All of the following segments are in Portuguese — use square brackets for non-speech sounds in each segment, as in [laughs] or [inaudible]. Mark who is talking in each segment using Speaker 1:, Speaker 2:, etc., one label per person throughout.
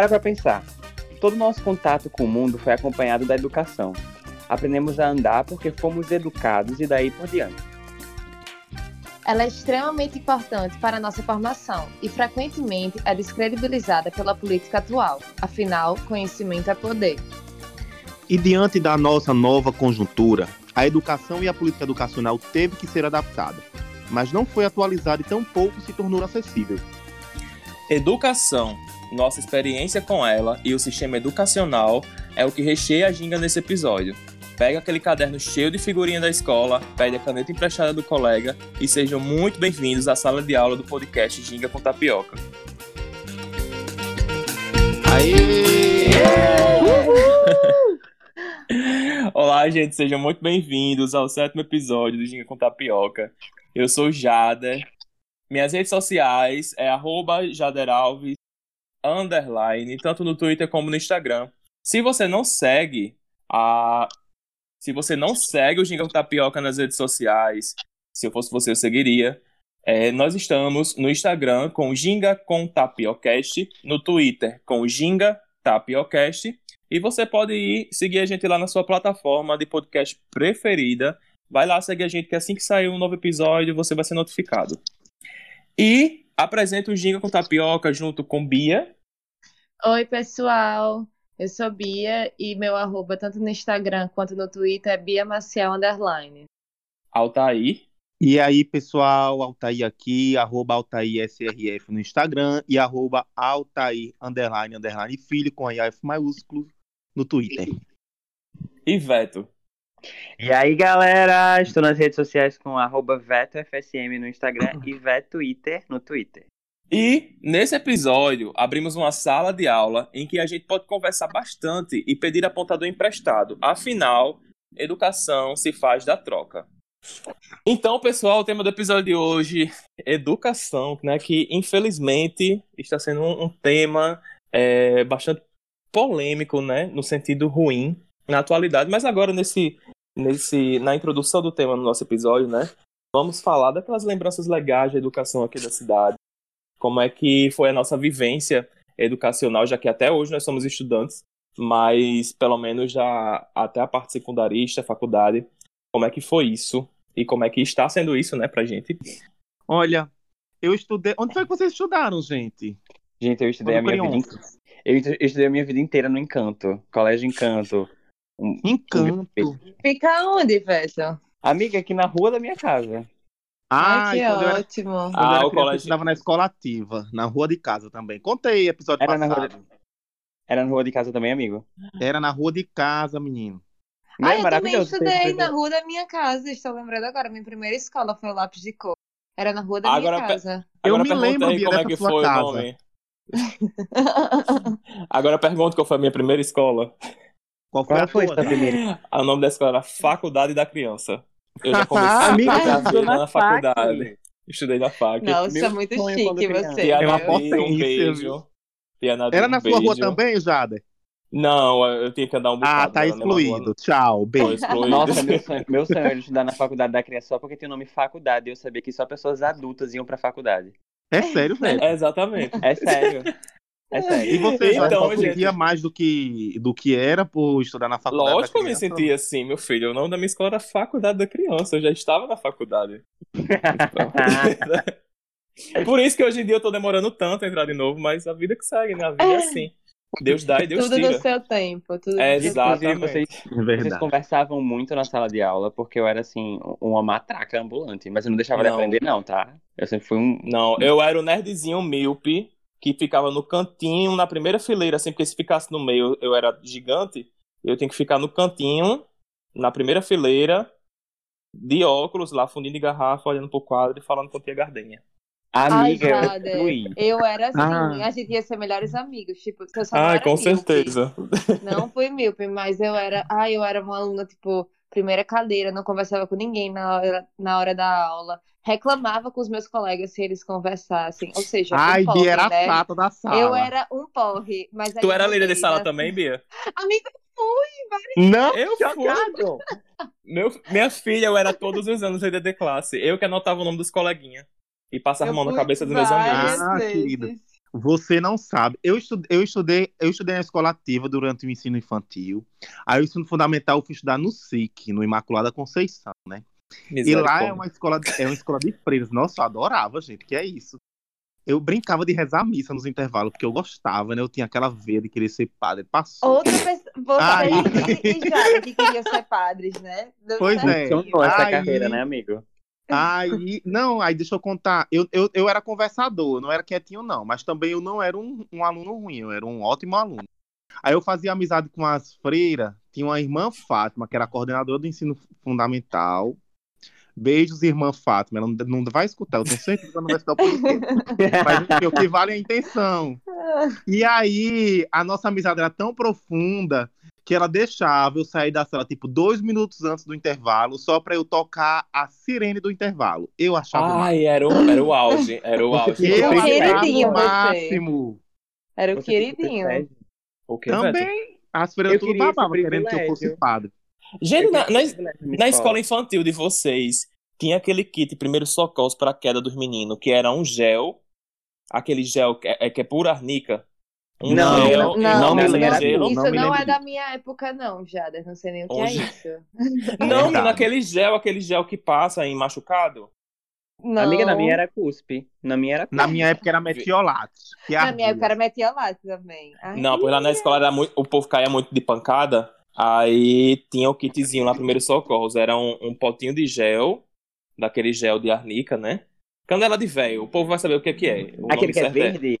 Speaker 1: Para para pensar. Todo nosso contato com o mundo foi acompanhado da educação. Aprendemos a andar porque fomos educados e daí por diante.
Speaker 2: Ela é extremamente importante para a nossa formação e frequentemente é descredibilizada pela política atual. Afinal, conhecimento é poder.
Speaker 3: E diante da nossa nova conjuntura, a educação e a política educacional teve que ser adaptada, mas não foi atualizada e tampouco se tornou acessível.
Speaker 4: Educação, nossa experiência com ela e o sistema educacional é o que recheia a ginga nesse episódio. Pega aquele caderno cheio de figurinha da escola, pede a caneta emprestada do colega e sejam muito bem-vindos à sala de aula do podcast Ginga com Tapioca.
Speaker 3: Aê! [laughs]
Speaker 4: Olá, gente, sejam muito bem-vindos ao sétimo episódio do Ginga com Tapioca. Eu sou Jader. Minhas redes sociais é arroba jaderalves, underline, tanto no Twitter como no Instagram. Se você não segue a... Se você não segue o Ginga com Tapioca nas redes sociais, se eu fosse você, eu seguiria. É, nós estamos no Instagram com Ginga com Tapiocast, no Twitter com Ginga Tapiocast, e você pode ir seguir a gente lá na sua plataforma de podcast preferida. Vai lá seguir a gente, que assim que sair um novo episódio, você vai ser notificado. E apresento o Ginga com Tapioca junto com Bia.
Speaker 2: Oi, pessoal. Eu sou Bia e meu arroba, tanto no Instagram quanto no Twitter, é Bia Maciel Underline.
Speaker 4: Altair.
Speaker 3: E aí, pessoal, Altair aqui, arroba Altair SRF no Instagram e arroba Altair, underline, underline, filho, com IF maiúsculo no Twitter.
Speaker 4: E Veto.
Speaker 1: E aí, galera, estou nas redes sociais com VetoFSM no Instagram e VetoTwitter no Twitter.
Speaker 4: E nesse episódio, abrimos uma sala de aula em que a gente pode conversar bastante e pedir apontador emprestado. Afinal, educação se faz da troca. Então, pessoal, o tema do episódio de hoje, educação, né? Que infelizmente está sendo um, um tema é, bastante polêmico, né? No sentido ruim na atualidade. Mas agora nesse, nesse, na introdução do tema no nosso episódio, né? Vamos falar daquelas lembranças legais da educação aqui da cidade. Como é que foi a nossa vivência educacional, já que até hoje nós somos estudantes, mas pelo menos já até a parte secundarista, faculdade, como é que foi isso e como é que está sendo isso, né, pra gente.
Speaker 3: Olha, eu estudei. Onde foi que vocês estudaram, gente?
Speaker 1: Gente, eu estudei a minha vida inteira. Eu estudei a minha vida inteira no Encanto, Colégio Encanto. Um-
Speaker 3: Encanto.
Speaker 2: Fica onde, Veto?
Speaker 1: Amiga, aqui na rua da minha casa.
Speaker 3: Ah,
Speaker 2: Ai, que
Speaker 3: eu era,
Speaker 2: ótimo.
Speaker 3: eu
Speaker 4: Ah,
Speaker 3: era
Speaker 4: o
Speaker 3: criança, eu
Speaker 4: colégio-
Speaker 3: estudava na escola ativa, na rua de casa também. Contei episódio
Speaker 1: Era na
Speaker 3: passado.
Speaker 1: rua Era na rua de casa também, amigo.
Speaker 3: Era na rua de casa, menino.
Speaker 1: Não
Speaker 2: Ah,
Speaker 1: é
Speaker 2: eu também
Speaker 1: maravilhoso?
Speaker 2: estudei na rua da minha casa. Estou lembrando agora. Minha primeira escola foi o lápis de cor. Era na rua da
Speaker 4: Agora
Speaker 2: minha casa.
Speaker 3: Eu
Speaker 4: Agora
Speaker 3: me lembro,
Speaker 4: aí como é que foi
Speaker 3: casa.
Speaker 4: o nome. Agora pergunta qual foi a minha primeira escola.
Speaker 3: Qual foi
Speaker 1: Qual
Speaker 3: a
Speaker 1: foi
Speaker 3: tua?
Speaker 1: essa primeira? [laughs]
Speaker 4: O nome da escola era [laughs] Faculdade da Criança. Eu já [laughs] comecei a
Speaker 1: Amiga,
Speaker 4: estudar na,
Speaker 1: na
Speaker 4: faculdade.
Speaker 1: FAC.
Speaker 4: Estudei na FAC.
Speaker 2: Nossa,
Speaker 1: Meu
Speaker 2: muito chique você.
Speaker 4: Tia
Speaker 3: É uma potência,
Speaker 4: um beijo.
Speaker 3: viu?
Speaker 4: Tia Nadir,
Speaker 3: Era
Speaker 4: um
Speaker 3: na sua rua
Speaker 4: beijo.
Speaker 3: também, Jada?
Speaker 4: Não, eu tinha que andar um bocado.
Speaker 3: Ah, tá
Speaker 4: rua,
Speaker 3: excluído. Tchau, beijo.
Speaker 4: excluído.
Speaker 1: Nossa, meu sonho, meu sonho era estudar na faculdade da criança só porque tinha o nome faculdade. E eu sabia que só pessoas adultas iam pra faculdade.
Speaker 3: É sério, velho.
Speaker 4: É, exatamente.
Speaker 1: É sério. É sério.
Speaker 3: E você já
Speaker 4: Então,
Speaker 3: se sentia
Speaker 4: gente-
Speaker 3: mais do que, do que era por estudar na faculdade?
Speaker 4: Lógico que eu me sentia assim, meu filho. O nome da minha escola era Faculdade da Criança. Eu já estava na faculdade. [laughs] Por isso que hoje em dia eu tô demorando tanto a entrar de novo, mas a vida que segue, né? A vida é assim. Deus dá e Deus
Speaker 2: tudo
Speaker 4: tira.
Speaker 2: no seu tempo. Tudo
Speaker 4: É,
Speaker 2: no seu
Speaker 4: exato.
Speaker 2: tempo.
Speaker 1: Inclusive, vocês,
Speaker 3: É
Speaker 1: vocês
Speaker 3: verdade.
Speaker 1: conversavam muito na sala de aula porque eu era, assim, uma matraca ambulante. Mas eu não deixava de
Speaker 4: Não.
Speaker 1: aprender, não, tá? Eu sempre fui um.
Speaker 4: Não, eu era o nerdzinho míope que ficava no cantinho, na primeira fileira, assim, porque se ficasse no meio eu era gigante, eu tinha que ficar no cantinho, na primeira fileira, de óculos, lá fundinho de garrafa, olhando pro quadro e falando com tia Gardenha.
Speaker 1: Amiga,
Speaker 2: Ai,
Speaker 1: eu
Speaker 2: era assim,
Speaker 3: Ah.
Speaker 2: a gente ia ser melhores amigos, tipo, eu só não
Speaker 4: Ai,
Speaker 2: era
Speaker 4: com
Speaker 2: míope.
Speaker 4: certeza.
Speaker 2: Não fui míope, mas eu era, ai, eu era uma aluna, tipo, primeira cadeira, não conversava com ninguém na hora, na hora da aula, reclamava com os meus colegas se eles conversassem, ou seja,
Speaker 3: Ai,
Speaker 2: um porre,
Speaker 3: Bia era
Speaker 2: né?
Speaker 3: a chata da sala.
Speaker 2: Eu era um porre, mas aí
Speaker 4: Tu era líder de sala
Speaker 2: assim-
Speaker 4: também, Bia? [laughs]
Speaker 2: Amiga, fui,
Speaker 3: Não,
Speaker 4: Eu fui. Meu, minha filha, eu era todos os anos líder de classe. Eu que anotava o nome dos coleguinhas. E passava a mão na cabeça dos meus
Speaker 2: várias
Speaker 4: amigos.
Speaker 3: Ah,
Speaker 2: vezes.
Speaker 3: querido. Você não sabe. Eu estudei, eu estudei, eu estudei na escola ativa durante o ensino infantil. Aí o ensino fundamental eu fui estudar no SIC, no Imaculada Conceição, né? E lá é uma escola, é uma escola de freiras. Nossa, eu adorava, gente, que é isso. Eu brincava de rezar missa nos intervalos, porque eu gostava, né? Eu tinha aquela veia de querer ser padre. Passou.
Speaker 2: Outra pessoa, você
Speaker 3: Aí.
Speaker 2: e Jara que queriam ser padres, né? Deu
Speaker 3: Pois é.
Speaker 1: Funcionou essa
Speaker 3: Aí-
Speaker 1: carreira, né, amigo?
Speaker 3: Aí, não, aí deixa eu contar. Eu, eu, eu era conversador, não era quietinho, não. Mas também eu não era um, um aluno ruim, eu era um ótimo aluno. Aí eu fazia amizade com as freiras. Tinha uma irmã Fátima, que era coordenadora do ensino fundamental. Beijos, irmã Fátima. Ela não, não vai escutar, eu tenho certeza que ela não vai escutar o podcast. [laughs] Mas enfim, o que vale é a intenção. E aí, a nossa amizade era tão profunda que ela deixava eu sair da sala, tipo, dois minutos antes do intervalo, só pra eu tocar a sirene do intervalo. Eu achava o
Speaker 4: Ai, era o, era o auge. Era o auge.
Speaker 3: Eu
Speaker 1: triste,
Speaker 3: achava
Speaker 2: queridinho
Speaker 3: o
Speaker 2: você.
Speaker 3: máximo.
Speaker 2: Era o
Speaker 1: Você
Speaker 2: queridinho.
Speaker 4: O Beto?
Speaker 3: Também. As freiras
Speaker 1: Eu
Speaker 3: tudo
Speaker 1: queria esse
Speaker 3: babavam, querendo que eu fosse
Speaker 1: privilégio.
Speaker 3: padre.
Speaker 4: Gente,
Speaker 1: Eu
Speaker 4: na,
Speaker 1: queria
Speaker 4: na,
Speaker 1: esse privilégio
Speaker 4: na escola infantil de vocês, tinha aquele kit primeiro socorros para a queda dos meninos, que era um gel, aquele gel que é, que é pura arnica. Um
Speaker 1: Não,
Speaker 4: gel,
Speaker 2: Não, não,
Speaker 3: não me lembro.
Speaker 4: gelo.
Speaker 2: isso
Speaker 3: não
Speaker 2: não,
Speaker 3: me lembro
Speaker 2: é da minha época, não, Jada. Não sei nem o que
Speaker 4: Hoje-
Speaker 2: é isso. [laughs]
Speaker 4: Não,
Speaker 3: Verdade.
Speaker 4: menino, aquele gel, aquele gel que passa em machucado.
Speaker 2: Não.
Speaker 1: Amiga, na minha era cuspe. Na minha era
Speaker 3: Na minha época era metiolato. Que
Speaker 2: Na minha época era metiolate também. Ai,
Speaker 4: Não, pois lá na escola era muito, o povo caía muito de pancada. Aí tinha o kitzinho lá, primeiro socorros. Era um, um potinho de gel, daquele gel de arnica, né? Canela de velho, o povo vai saber o que, que é. O nome
Speaker 1: Aquele que é
Speaker 4: certo
Speaker 1: verde?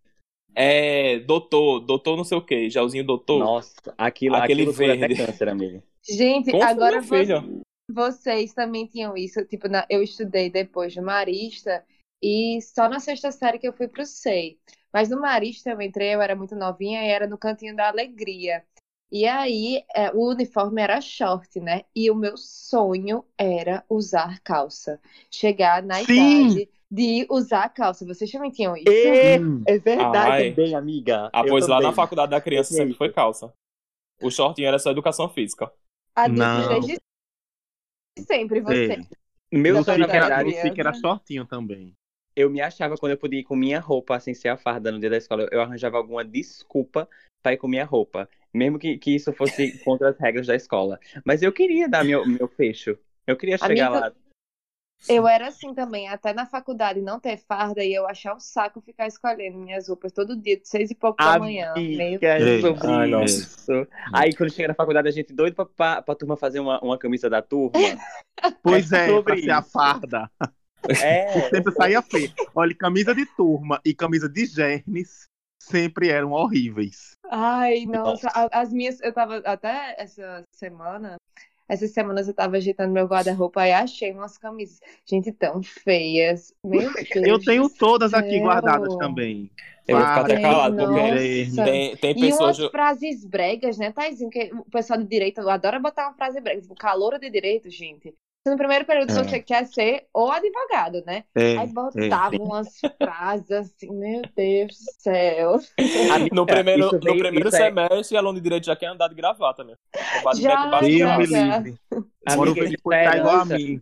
Speaker 4: É, doutor, doutor não sei o que, gelzinho doutor.
Speaker 1: Nossa, aquilo,
Speaker 4: Aquele
Speaker 1: aquilo cura até
Speaker 4: verde.
Speaker 1: câncer, amigo.
Speaker 2: Gente,
Speaker 4: Como
Speaker 2: agora
Speaker 4: filho?
Speaker 2: vocês também tinham isso. Tipo, na- eu estudei depois do Marista e só na sexta série que eu fui pro SEI. Mas no Marista eu entrei, eu era muito novinha e era no Cantinho da Alegria. E aí, é, o uniforme era short, né? E o meu sonho era usar calça. Chegar na
Speaker 3: Sim.
Speaker 2: idade de usar calça. Vocês também tinham isso?
Speaker 1: É, é verdade
Speaker 4: Ai.
Speaker 1: também, amiga.
Speaker 4: Ah, pois lá na faculdade da criança sempre foi calça. O shortinho era só educação física.
Speaker 2: Adultos
Speaker 3: Não.
Speaker 2: desde sempre, você.
Speaker 3: Sei.
Speaker 1: Meu
Speaker 3: SIC era, era shortinho também.
Speaker 1: eu me achava quando eu podia ir com minha roupa, sem ser a farda no dia da escola. Eu arranjava alguma desculpa pra ir com minha roupa. Mesmo que, que isso fosse contra as regras da escola. Mas eu queria dar meu, meu fecho. Eu queria chegar
Speaker 2: Amiga,
Speaker 1: lá.
Speaker 2: Eu era assim também, até na faculdade não ter farda e eu achar um saco ficar escolhendo minhas roupas todo dia, de seis e pouco da manhã. Meio...
Speaker 1: Sobre
Speaker 4: Ai, nossa.
Speaker 1: isso. Aí quando chega na faculdade, a gente doido pra, pra, pra turma fazer uma, uma camisa da turma. [laughs]
Speaker 3: Pois
Speaker 1: É
Speaker 3: é,
Speaker 1: sobre
Speaker 3: pra ser a farda.
Speaker 1: É.
Speaker 3: Sempre saía feio. Olha, camisa de turma e camisa de germes sempre eram horríveis.
Speaker 2: Ai, nossa, a- as minhas, eu tava até essa semana, essas semanas eu tava ajeitando meu guarda-roupa e achei umas camisas, gente, tão feias. Meu [laughs] Deus.
Speaker 3: Eu tenho todas aqui guardadas também.
Speaker 4: Eu vou ficar até calado, porque tem, tem
Speaker 2: E
Speaker 4: pessoas.
Speaker 2: umas frases bregas, né, Taizinho? Que o pessoal de direito adora botar uma frase brega. Tipo, calor de direito, gente. No primeiro período
Speaker 4: É.
Speaker 2: você quer ser ou advogado, né?
Speaker 3: É,
Speaker 2: Aí botava umas frases assim, meu Deus do céu.
Speaker 4: No primeiro,
Speaker 1: Isso
Speaker 4: no primeiro
Speaker 1: é-
Speaker 4: semestre, aluno de direito já quer andar de gravata, meu. É bate
Speaker 2: Já, já, já.
Speaker 1: Amiga, isso
Speaker 3: foi
Speaker 1: é
Speaker 3: tá igual a mim.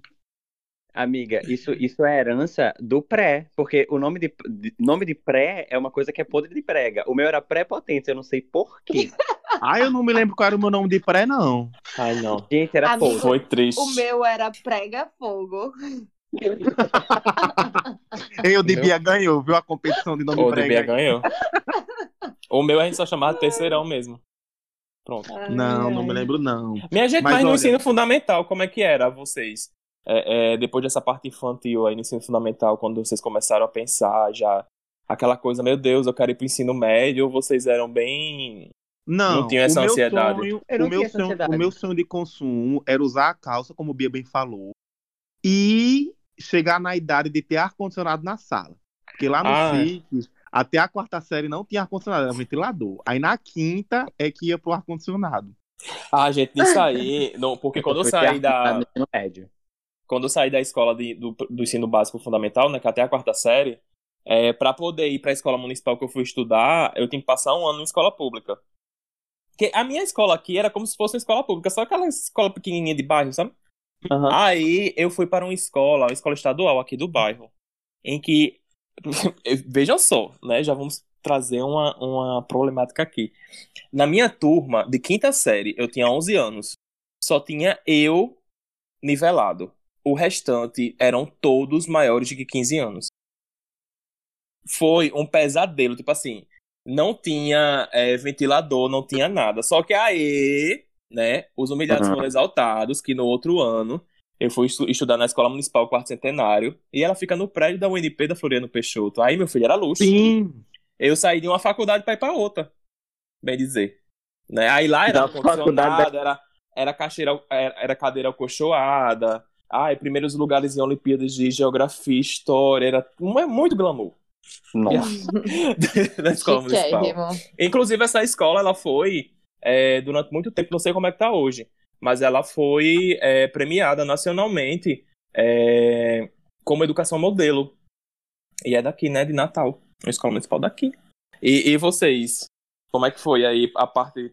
Speaker 1: Amiga, isso, isso é herança do pré, porque o nome de, de- nome de pré é uma coisa que é podre de prega. O meu era pré-potência, eu não sei porquê.
Speaker 3: Ah, eu não me lembro qual era o meu nome de pré, não.
Speaker 4: Ai, não.
Speaker 1: Gente, era
Speaker 2: Amigo,
Speaker 1: podre.
Speaker 4: Foi triste.
Speaker 2: O meu era prega fogo. [laughs]
Speaker 3: Eu de Bia ganhou, viu a competição de nome
Speaker 4: O
Speaker 3: prega.
Speaker 4: ganhou. O meu a gente só chamava de terceirão mesmo. Pronto.
Speaker 2: Ai,
Speaker 3: Não, não
Speaker 2: ai.
Speaker 3: me lembro, não.
Speaker 4: Minha gente,
Speaker 3: Mas
Speaker 4: mas, no
Speaker 3: olha-
Speaker 4: ensino fundamental, como é que era vocês? É, é, depois dessa parte infantil aí no ensino fundamental, quando vocês começaram a pensar já aquela coisa, meu Deus, eu quero ir pro ensino médio, ou vocês eram bem.
Speaker 3: Não,
Speaker 4: Não tinha essa
Speaker 3: o meu
Speaker 4: ansiedade.
Speaker 3: Sonho, o, meu sonho,
Speaker 1: ansiedade.
Speaker 3: o meu sonho de consumo era usar a calça, como o Bia bem falou, e chegar na idade de ter ar-condicionado na sala. Porque lá no
Speaker 4: Ah.
Speaker 3: SIC, até a quarta série não tinha ar-condicionado, era ventilador. Aí na quinta é que ia pro ar-condicionado.
Speaker 4: Ah, gente, disso aí. não, porque [laughs] quando eu saí da.
Speaker 1: no ensino médio.
Speaker 4: Quando eu saí da escola de- do, do ensino básico fundamental, né, que até a quarta série, é, para poder ir para a escola municipal que eu fui estudar, eu tinha que passar um ano em escola pública. Porque a minha escola aqui era como se fosse uma escola pública, só aquela escola pequenininha de bairro, sabe?
Speaker 1: Aham.
Speaker 4: Aí eu fui para uma escola, uma escola estadual aqui do bairro, em que [laughs] vejam só, né? Já vamos trazer uma, uma problemática aqui. Na minha turma, de quinta série, eu tinha 11 anos. Só tinha eu nivelado. O restante eram todos maiores de que 15 anos. Foi um pesadelo, tipo assim, não tinha é, ventilador, não tinha nada. Só que aí, né, os humilhados
Speaker 1: Uhum.
Speaker 4: foram exaltados, que no outro ano eu fui estu- estudar na Escola Municipal Quarto Centenário, e ela fica no prédio da UNP da Floriano Peixoto. Aí, meu filho, era luxo.
Speaker 3: Sim.
Speaker 4: Eu saí de uma faculdade para ir para outra, bem dizer. Né? Aí lá era
Speaker 1: Da faculdade
Speaker 4: era, era, caixeira, era, era cadeira acolchoada. Ai, primeiros lugares em Olimpíadas de Geografia, História, era mu- muito glamour
Speaker 1: Nossa. [laughs]
Speaker 4: da escola municipal. Inclusive, essa escola, ela foi, é, durante muito tempo, não sei como é que tá hoje, mas ela foi é, premiada nacionalmente é, como educação modelo. E é daqui, né, de Natal. Uma escola municipal daqui. E, e vocês? Como é que foi aí a parte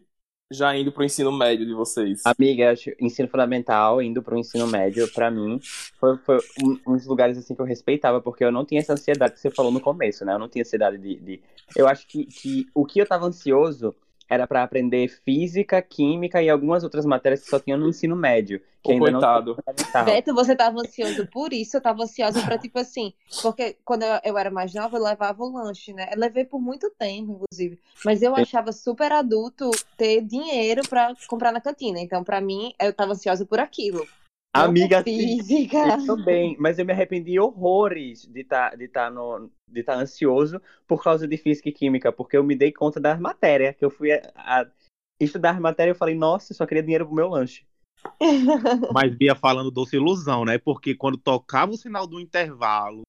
Speaker 4: já indo pro ensino médio de vocês?
Speaker 1: Amiga, acho ensino fundamental, indo pro ensino médio, pra mim, foi, foi um, uns lugares assim que eu respeitava, porque eu não tinha essa ansiedade que você falou no começo, né? Eu não tinha ansiedade de. de... Eu acho que, que o que eu tava ansioso era pra aprender física, química e algumas outras matérias que só tinham no ensino médio. Que ainda
Speaker 4: coitado.
Speaker 2: Beto, você tava ansioso por isso, eu tava ansiosa pra, tipo assim, porque quando eu, eu era mais nova, eu levava o lanche, né? Eu levei por muito tempo, inclusive. Mas eu achava super adulto ter dinheiro pra comprar na cantina. Então, pra mim, eu tava ansiosa por aquilo. Por
Speaker 1: Amiga, sim.
Speaker 2: física.
Speaker 1: Eu também, mas eu me arrependi horrores de estar de tá de tá ansioso por causa de física e química, porque eu me dei conta das matérias, que eu fui a, a estudar as matérias e eu falei, nossa, só queria dinheiro pro meu lanche. [laughs]
Speaker 3: Mas Bia falando doce ilusão, né? Porque quando tocava o sinal do intervalo,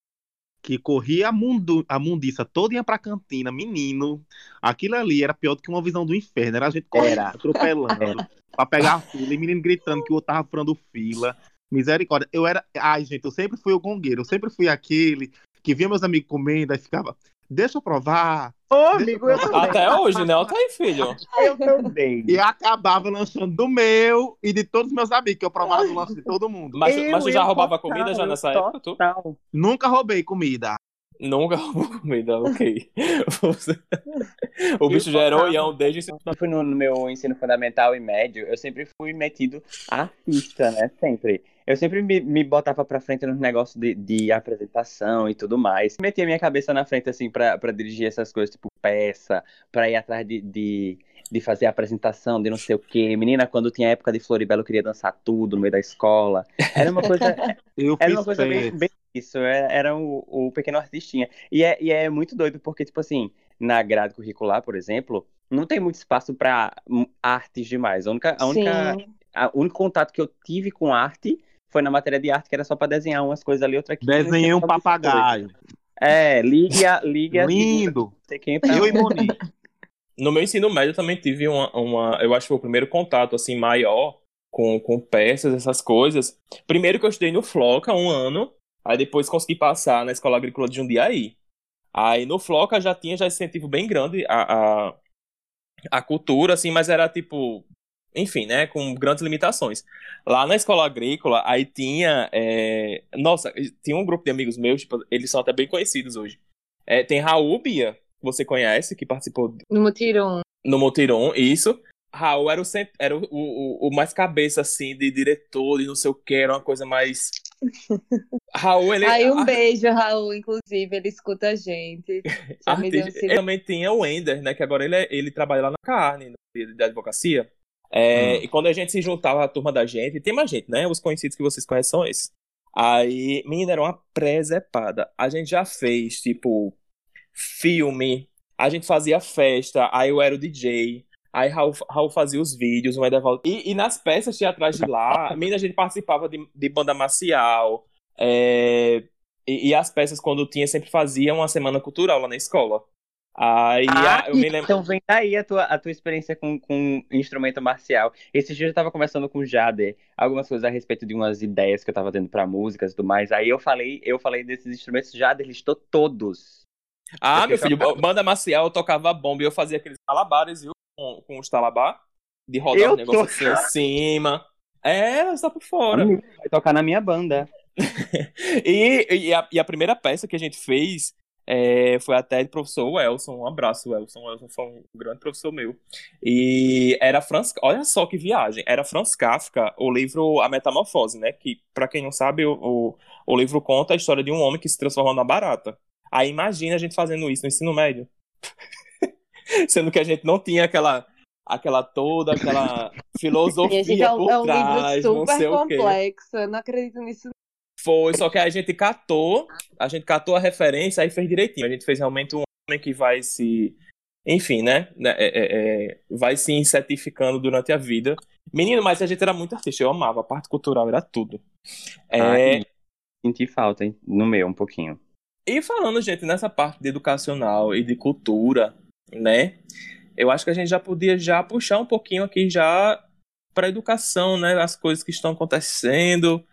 Speaker 3: que corria a, mundo, a mundiça toda ia pra cantina, menino, aquilo ali era pior do que uma visão do inferno. Era a gente correndo,
Speaker 1: Era.
Speaker 3: atropelando, pra pegar a fila, e menino gritando que o outro tava furando fila. Misericórdia. Eu era. Ai, gente, eu sempre fui o gongueiro, eu sempre fui aquele que via meus amigos comendo e ficava. Deixa eu provar.
Speaker 1: Ô, amigo, eu também.
Speaker 4: Até hoje, né? Tá aí, filho. [laughs]
Speaker 1: Eu também.
Speaker 3: E acabava lanchando do meu e de todos os meus amigos, que eu provava do lanche de todo mundo.
Speaker 4: Mas,
Speaker 1: Eu
Speaker 4: mas tu já roubava
Speaker 1: cortar,
Speaker 4: comida já nessa
Speaker 1: só-
Speaker 4: época, tu?
Speaker 3: Nunca roubei comida.
Speaker 4: Nunca [laughs] roubou comida, ok. [laughs] O bicho já era olhão desde
Speaker 1: Quando eu fui no, meu ensino fundamental e médio, eu sempre fui metido artista, né? Sempre. Eu sempre me, me botava pra frente nos negócios de, de apresentação e tudo mais. Metia minha cabeça na frente, assim, pra, pra dirigir essas coisas, tipo peça, pra ir atrás de, de, de fazer apresentação, de não sei o quê. Menina, quando tinha época de Floribela, eu queria dançar tudo no meio da escola. Era uma coisa, [laughs]
Speaker 3: Eu
Speaker 1: era uma coisa bem, bem isso, era, era o, o pequeno artistinha. E é, e é muito doido, porque, tipo assim, na grade curricular, por exemplo, não tem muito espaço pra hum, artes demais. A única, a única, a- o único contato que eu tive com arte foi na matéria de arte, que era só pra desenhar umas coisas ali, outra aqui.
Speaker 3: Desenhei um papagaio.
Speaker 1: É, ligue a, ligue a
Speaker 3: Lindo.
Speaker 1: quem pra
Speaker 3: Eu e Monique.
Speaker 4: No meu ensino médio eu também tive uma, uma. Eu acho que foi o primeiro contato assim maior com, com peças, essas coisas. Primeiro que eu estudei no Floca um ano, aí depois consegui passar na Escola Agrícola de Jundiaí. Aí no Floca já tinha já incentivo bem grande a, a, a cultura, assim, mas era tipo. Enfim, né? Com grandes limitações. Lá na escola agrícola, aí tinha. é, Nossa, tinha um grupo de amigos meus, tipo, eles são até bem conhecidos hoje. É, tem Raul Bia, que você conhece, que participou
Speaker 2: No Mutirão.
Speaker 4: no Montiron, isso. Raul era o, cent- era o, o, o mais cabeça, assim, de diretor, e não sei o que, era uma coisa mais. [laughs] Raul, ele.
Speaker 2: Aí um beijo, Raul, inclusive, ele escuta a gente. Um
Speaker 4: artista- ele também tinha o Ender, né? Que agora ele, é- ele trabalha lá na carne, da advocacia. É,
Speaker 3: Hum.
Speaker 4: E quando a gente se juntava, a turma da gente, tem mais gente, né? Os conhecidos que vocês conhecem são esses. Aí, menina, era uma presepada. A gente já fez, tipo, filme, a gente fazia festa, aí eu era o DJ, aí Raul, Raul fazia os vídeos, o Edevaldo. E, e nas peças teatrais de lá, menina, a gente participava de, de banda marcial, é, e, e as peças, quando tinha, sempre fazia uma semana cultural lá na escola. Aí
Speaker 1: Ah,
Speaker 4: eu me lembro.
Speaker 1: então vem daí a tua, a tua experiência com, com instrumento marcial. Esse dia eu tava conversando com o Jader, algumas coisas a respeito de umas ideias que eu tava tendo pra músicas e tudo mais. Aí eu falei, eu falei desses instrumentos, Jader listou todos.
Speaker 4: Ah,
Speaker 1: Eu
Speaker 4: meu filho, banda marcial, eu tocava bomba e eu fazia aqueles malabares, viu? Com, com os talabá, de rodar
Speaker 1: Eu
Speaker 4: os negócios assim acima. É, só por fora.
Speaker 1: Vai tocar na minha banda. [laughs]
Speaker 4: E, e, a, e a primeira peça que a gente fez é, foi até do professor Welson. Um abraço, Welson. O Welson foi um grande professor meu. E era Franz. Olha só que viagem. Era Franz Kafka, o livro A Metamorfose, né? Que, para quem não sabe, o, o, o, livro conta a história de um homem que se transforma na barata. Aí imagina a gente fazendo isso no ensino médio. [laughs] Sendo que a gente não tinha aquela aquela toda aquela [laughs] filosofia gente, é um, por é um livro super
Speaker 2: complexo. Eu não acredito nisso
Speaker 4: foi, só que a gente catou, a gente catou a referência e fez direitinho. A gente fez realmente um homem que vai se. Enfim, né? né é, é, é, vai se insetificando durante a vida. Menino, mas a gente era muito artista, eu amava, a parte cultural era tudo.
Speaker 1: É... senti falta, hein? No meu, um pouquinho.
Speaker 4: E falando, gente, nessa parte de educacional e de cultura, né? Eu acho que a gente já podia já puxar um pouquinho aqui já para educação, né? As coisas que estão acontecendo,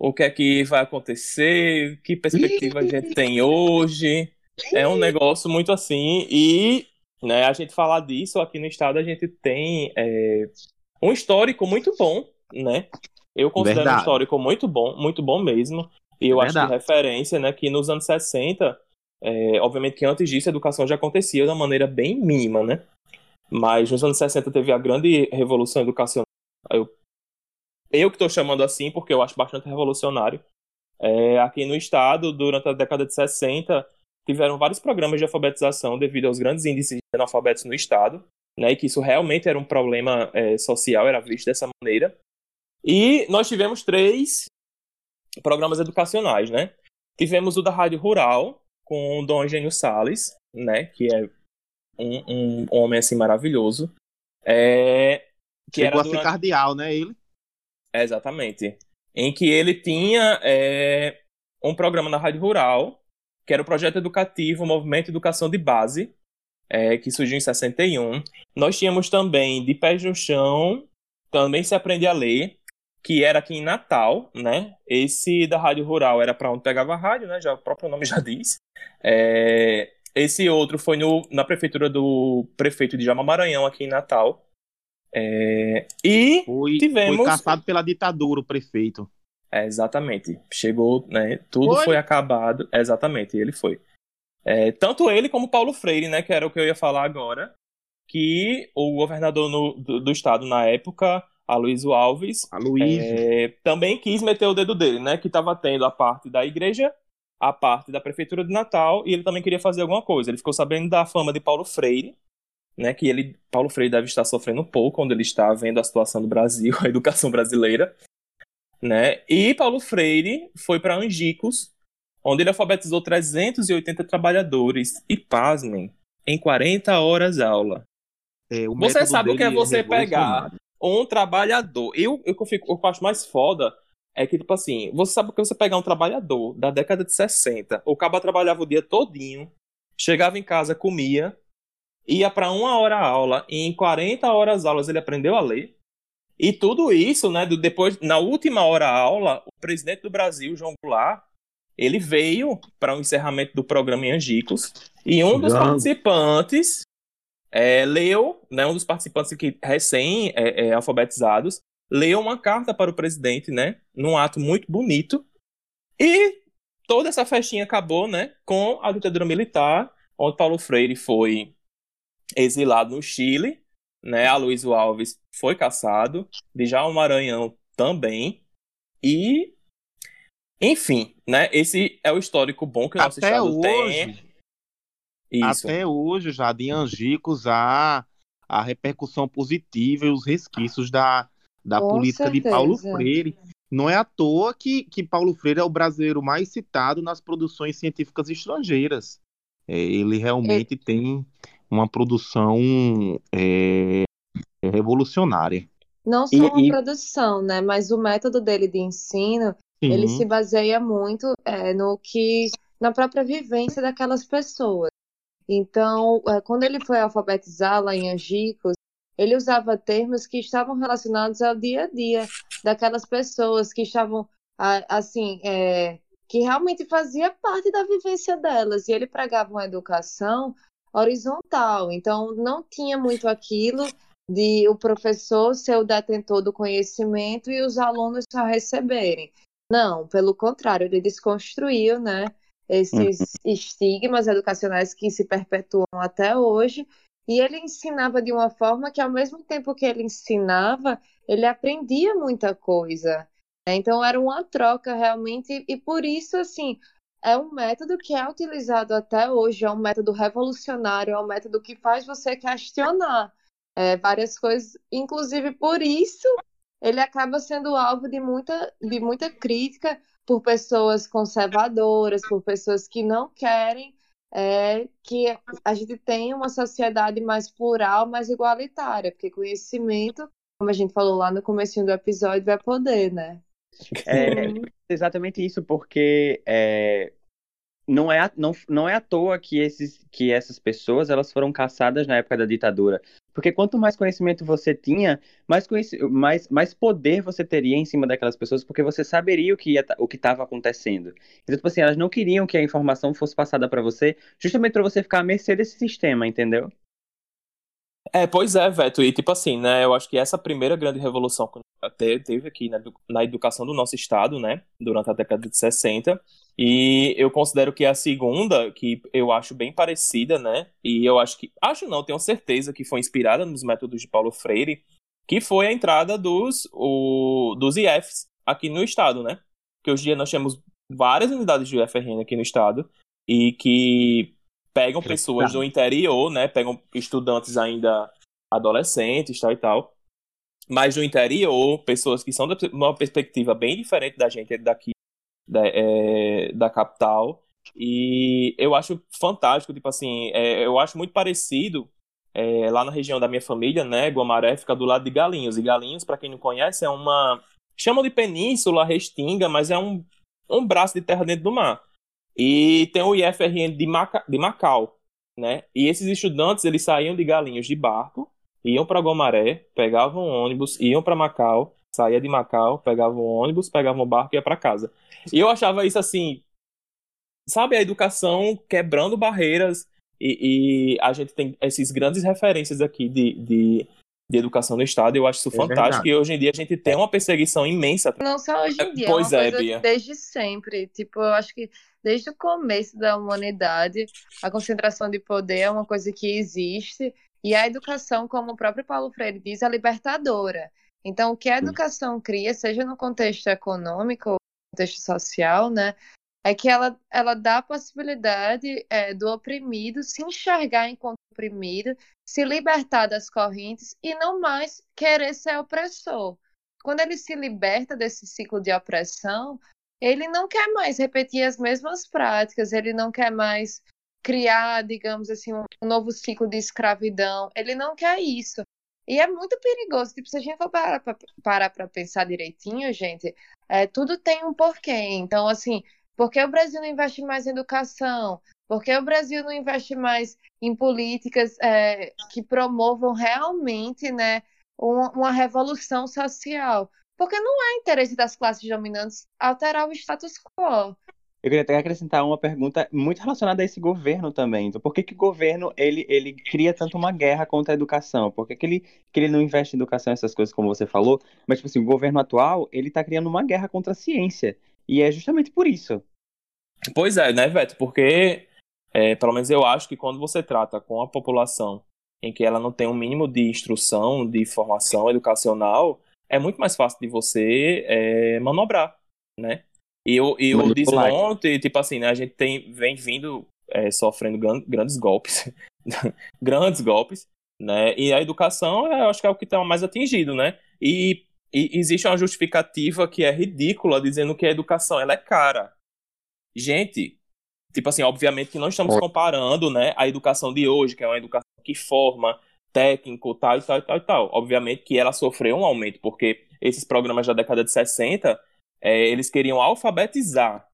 Speaker 4: o que é que vai acontecer, que perspectiva a gente tem hoje. É um negócio muito assim. E né, a gente falar disso aqui no estado, a gente tem é, um histórico muito bom, né? Eu considero Verdade. um histórico muito bom, muito bom mesmo. E eu Verdade. acho que referência, né, que nos anos 60, é, obviamente que antes disso a educação já acontecia de uma maneira bem mínima, né? Mas nos anos 60 teve a grande revolução educacional. Eu eu que estou chamando assim porque eu acho bastante revolucionário. É, aqui no estado, durante a década de 60, tiveram vários programas de alfabetização devido aos grandes índices de analfabetos no estado, né, e que isso realmente era um problema é, social, era visto dessa maneira. E nós tivemos três programas educacionais, né? Tivemos o da Rádio Rural, com o Dom Eugênio Salles, né, que é um, um homem assim maravilhoso. É,
Speaker 3: que Chegou a durante... ser cardeal, né, ele?
Speaker 4: Exatamente. Em que ele tinha é, um programa na Rádio Rural, que era o projeto educativo Movimento Educação de Base, é, que surgiu em 61. Nós tínhamos também De Pés no Chão, também se aprende a ler, que era aqui em Natal, né? Esse da Rádio Rural era para onde pegava a rádio, né? Já o próprio nome já diz. É, esse outro foi no, na prefeitura do prefeito de Jama Maranhão, aqui em Natal. É, e
Speaker 3: foi, tivemos. Foi caçado pela ditadura o prefeito.
Speaker 4: É, exatamente. Chegou, né? Tudo foi, foi acabado. Exatamente, ele foi. É, tanto ele como Paulo Freire, né? Que era o que eu ia falar agora. Que o governador no, do, do, estado na época, Aloysio Alves, é, também quis meter o dedo dele, né? Que estava tendo a parte da igreja, a parte da prefeitura de Natal, e ele também queria fazer alguma coisa. Ele ficou sabendo da fama de Paulo Freire, né, que ele, Paulo Freire deve estar sofrendo um pouco quando ele está vendo a situação do Brasil, [laughs] a educação brasileira, né? E Paulo Freire foi para Angicos, onde ele alfabetizou 380 trabalhadores e pasmem em 40 horas aula. É, você sabe o que é você é pegar um trabalhador. Eu, eu, fico, eu acho mais foda é que, tipo assim, você sabe o que você pegar um trabalhador da década de 60, o cabo trabalhava o dia todinho, chegava em casa, comia, ia para uma hora a aula e em 40 horas aulas ele aprendeu a ler. E tudo isso, né, depois na última hora a aula, o presidente do Brasil, João Goulart, ele veio para o um encerramento do programa em Angicos e um dos participantes é, leu, né, um dos participantes que recém é, é, alfabetizados, leu uma carta para o presidente, né, num ato muito bonito. E toda essa festinha acabou, né, com a ditadura militar, onde Paulo Freire foi exilado no Chile, né? Aloysio Alves foi caçado, Djalma Maranhão também, e enfim, né? Esse é o histórico bom que o nosso Até estado hoje, tem.
Speaker 3: Isso. Até hoje, já de Angicos, há a repercussão positiva e os resquícios da, da política certeza. de Paulo Freire. Não é à toa que, que Paulo Freire é o brasileiro mais citado nas produções científicas estrangeiras. É, ele realmente tem uma produção é, revolucionária.
Speaker 2: Não só e, uma e... produção, né? Mas o método dele de ensino, Sim. ele se baseia muito é, no que na própria vivência daquelas pessoas. Então, é, quando ele foi alfabetizar lá em Angicos, ele usava termos que estavam relacionados ao dia a dia daquelas pessoas que estavam assim, é, que realmente fazia parte da vivência delas. E ele pregava uma educação horizontal. Então, não tinha muito aquilo de o professor ser o detentor do conhecimento e os alunos só receberem. Não, pelo contrário, ele desconstruiu, né? esses uhum. estigmas educacionais que se perpetuam até hoje. E ele ensinava de uma forma que, ao mesmo tempo que ele ensinava, ele aprendia muita coisa. Né? Então, era uma troca realmente, e por isso, assim, é um método que é utilizado até hoje, é um método revolucionário, é um método que faz você questionar é, várias coisas, inclusive por isso ele acaba sendo alvo de muita, de muita crítica por pessoas conservadoras, por pessoas que não querem é, que a gente tenha uma sociedade mais plural, mais igualitária, porque conhecimento, como a gente falou lá no começo do episódio, é poder, né?
Speaker 1: É exatamente isso, porque é, não, é, não, não é à toa que, esses, que essas pessoas elas foram caçadas na época da ditadura. Porque quanto mais conhecimento você tinha, mais, mais, mais poder você teria em cima daquelas pessoas, porque você saberia o que o que estava acontecendo. Então, tipo assim, elas não queriam que a informação fosse passada para você, justamente para você ficar à mercê desse sistema, entendeu?
Speaker 4: É, pois é, Veto. E tipo assim, né? Eu acho que essa primeira grande revolução que teve aqui na, na educação do nosso estado, né? Durante a década de 60. E eu considero que a segunda, que eu acho bem parecida, né? E eu acho que. Acho não, tenho certeza que foi inspirada nos métodos de Paulo Freire, que foi a entrada dos, o, dos IFs aqui no estado, né? Que hoje em dia nós temos várias unidades de UFRN aqui no estado e que pegam pessoas do interior, né? Pegam estudantes ainda adolescentes, tal e tal. Mas do interior, pessoas que são de uma perspectiva bem diferente da gente daqui, da, é, da capital. E eu acho fantástico, tipo assim, é, eu acho muito parecido é, lá na região da minha família, né? Guamaré fica do lado de Galinhos. E Galinhos, para quem não conhece, é uma. Chamam de península, restinga, mas é um, um braço de terra dentro do mar. E tem o IFRN de, Maca, de Macau, né? E esses estudantes, eles saíam de Galinhos de barco, iam para Gomaré, pegavam ônibus, iam para Macau, saía de Macau, pegavam ônibus, pegavam barco e ia para casa. E eu achava isso assim, sabe, a educação quebrando barreiras e, e a gente tem esses grandes referências aqui de, de de educação no estado, eu acho isso é fantástico. Verdade. E hoje em dia a gente tem uma perseguição imensa.
Speaker 2: Não só hoje em dia, pois é, é Bia. desde sempre. Tipo, eu acho que desde o começo da humanidade, a concentração de poder é uma coisa que existe, e a educação, como o próprio Paulo Freire diz, é libertadora. Então, o que a educação cria, seja no contexto econômico ou no contexto social, né, é que ela, ela dá a possibilidade é, do oprimido se enxergar enquanto oprimido, se libertar das correntes e não mais querer ser opressor. Quando ele se liberta desse ciclo de opressão, ele não quer mais repetir as mesmas práticas, ele não quer mais criar, digamos assim, um novo ciclo de escravidão, ele não quer isso. E é muito perigoso. Tipo, se a gente for parar para pensar direitinho, gente, é, tudo tem um porquê. Então, assim, por que o Brasil não investe mais em educação? Por que o Brasil não investe mais em políticas é, que promovam realmente né, uma, uma revolução social? Porque não é interesse das classes dominantes alterar o status quo.
Speaker 1: Eu queria até acrescentar uma pergunta muito relacionada a esse governo também. Então, por que, que o governo ele, ele cria tanto uma guerra contra a educação? Por que, que, ele, que ele não investe em educação, essas coisas, como você falou? Mas, tipo assim, o governo atual, ele está criando uma guerra contra a ciência. E é justamente por isso.
Speaker 4: Pois é, né, Veto? Porque, é, pelo menos eu acho que quando você trata com a população em que ela não tem um mínimo de instrução, de formação educacional, é muito mais fácil de você é, manobrar, né? E, o, e o desmonte, tipo assim, né, a gente tem, vem vindo é, sofrendo grandes golpes, [laughs] grandes golpes, né? E a educação, eu acho que é o que está mais atingido, né? E, e, existe uma justificativa que é ridícula, dizendo que a educação ela é cara. Gente, tipo assim, obviamente que não estamos comparando, né, a educação de hoje, que é uma educação que forma, técnico, tal e tal e tal e tal. Obviamente que ela sofreu um aumento, porque esses programas da década de 60, é, eles queriam alfabetizar,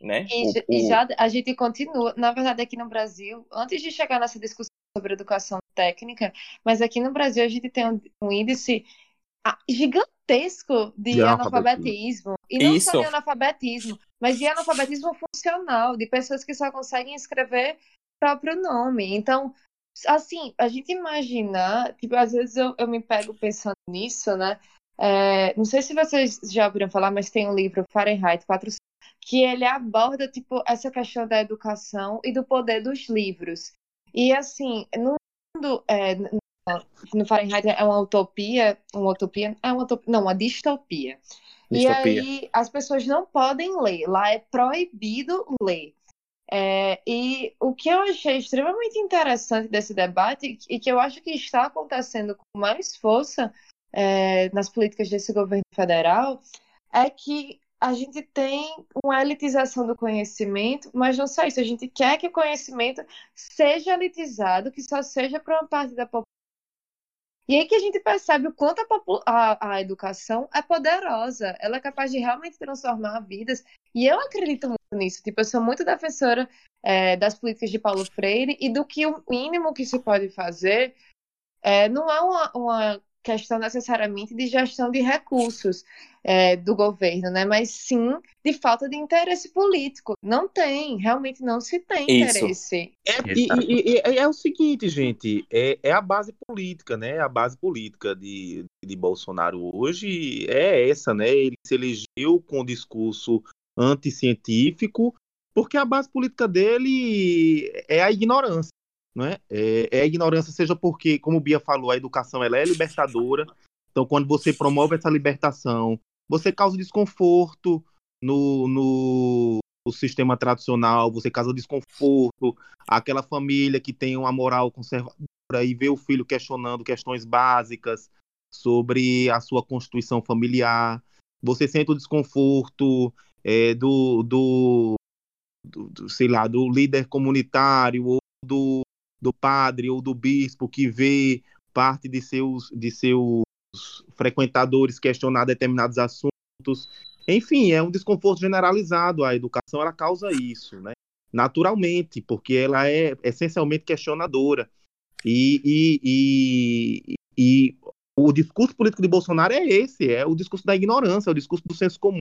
Speaker 4: né?
Speaker 2: E, o, e já a gente continua, na verdade aqui no Brasil, antes de chegar nessa discussão sobre educação técnica, mas aqui no Brasil a gente tem um, um índice ah, gigantesco de, de analfabetismo. E não Isso. só de analfabetismo, mas de analfabetismo funcional, de pessoas que só conseguem escrever próprio nome. Então, assim, a gente imaginar, tipo, às vezes eu, eu me pego pensando nisso, né? É, não sei se vocês já ouviram falar, mas tem um livro Fahrenheit 4, que ele aborda tipo essa questão da educação e do poder dos livros. E assim, no mundo, é, no Fahrenheit é uma utopia, uma utopia, é uma utopia, não, uma distopia. distopia. E aí as pessoas não podem ler, lá é proibido ler. É, e o que eu achei extremamente interessante desse debate e que eu acho que está acontecendo com mais força é, nas políticas desse governo federal é que a gente tem uma elitização do conhecimento, mas não só isso, a gente quer que o conhecimento seja elitizado, que só seja para uma parte da população. E aí que a gente percebe o quanto a, a, a, educação é poderosa, ela é capaz de realmente transformar vidas. E eu acredito muito nisso. Tipo, eu sou muito defensora é, das políticas de Paulo Freire e do que o mínimo que se pode fazer é, não é uma, uma questão necessariamente de gestão de recursos é, do governo, né? Mas sim de falta de interesse político. Não tem, realmente não se tem Isso. interesse.
Speaker 3: É, e, e, e, é o seguinte, gente, é, é, a base política, né? A base política de, de Bolsonaro hoje é essa, né? Ele se elegeu com um discurso anticientífico, porque a base política dele é a ignorância. Né? É, é a ignorância, seja porque, como o Bia falou, a educação ela é libertadora. Então, quando você promove essa libertação, você causa desconforto no, no, no sistema tradicional, você causa desconforto àquela família que tem uma moral conservadora e vê o filho questionando questões básicas sobre a sua constituição familiar. Você sente o desconforto é, do, do, do, sei lá, do líder comunitário ou do do padre ou do bispo que vê parte de seus, de seus frequentadores questionar determinados assuntos. Enfim, é um desconforto generalizado. A educação ela causa isso, né? Naturalmente, porque ela é essencialmente questionadora. E, e, e, e o discurso político de Bolsonaro é esse: é o discurso da ignorância, é o discurso do senso comum,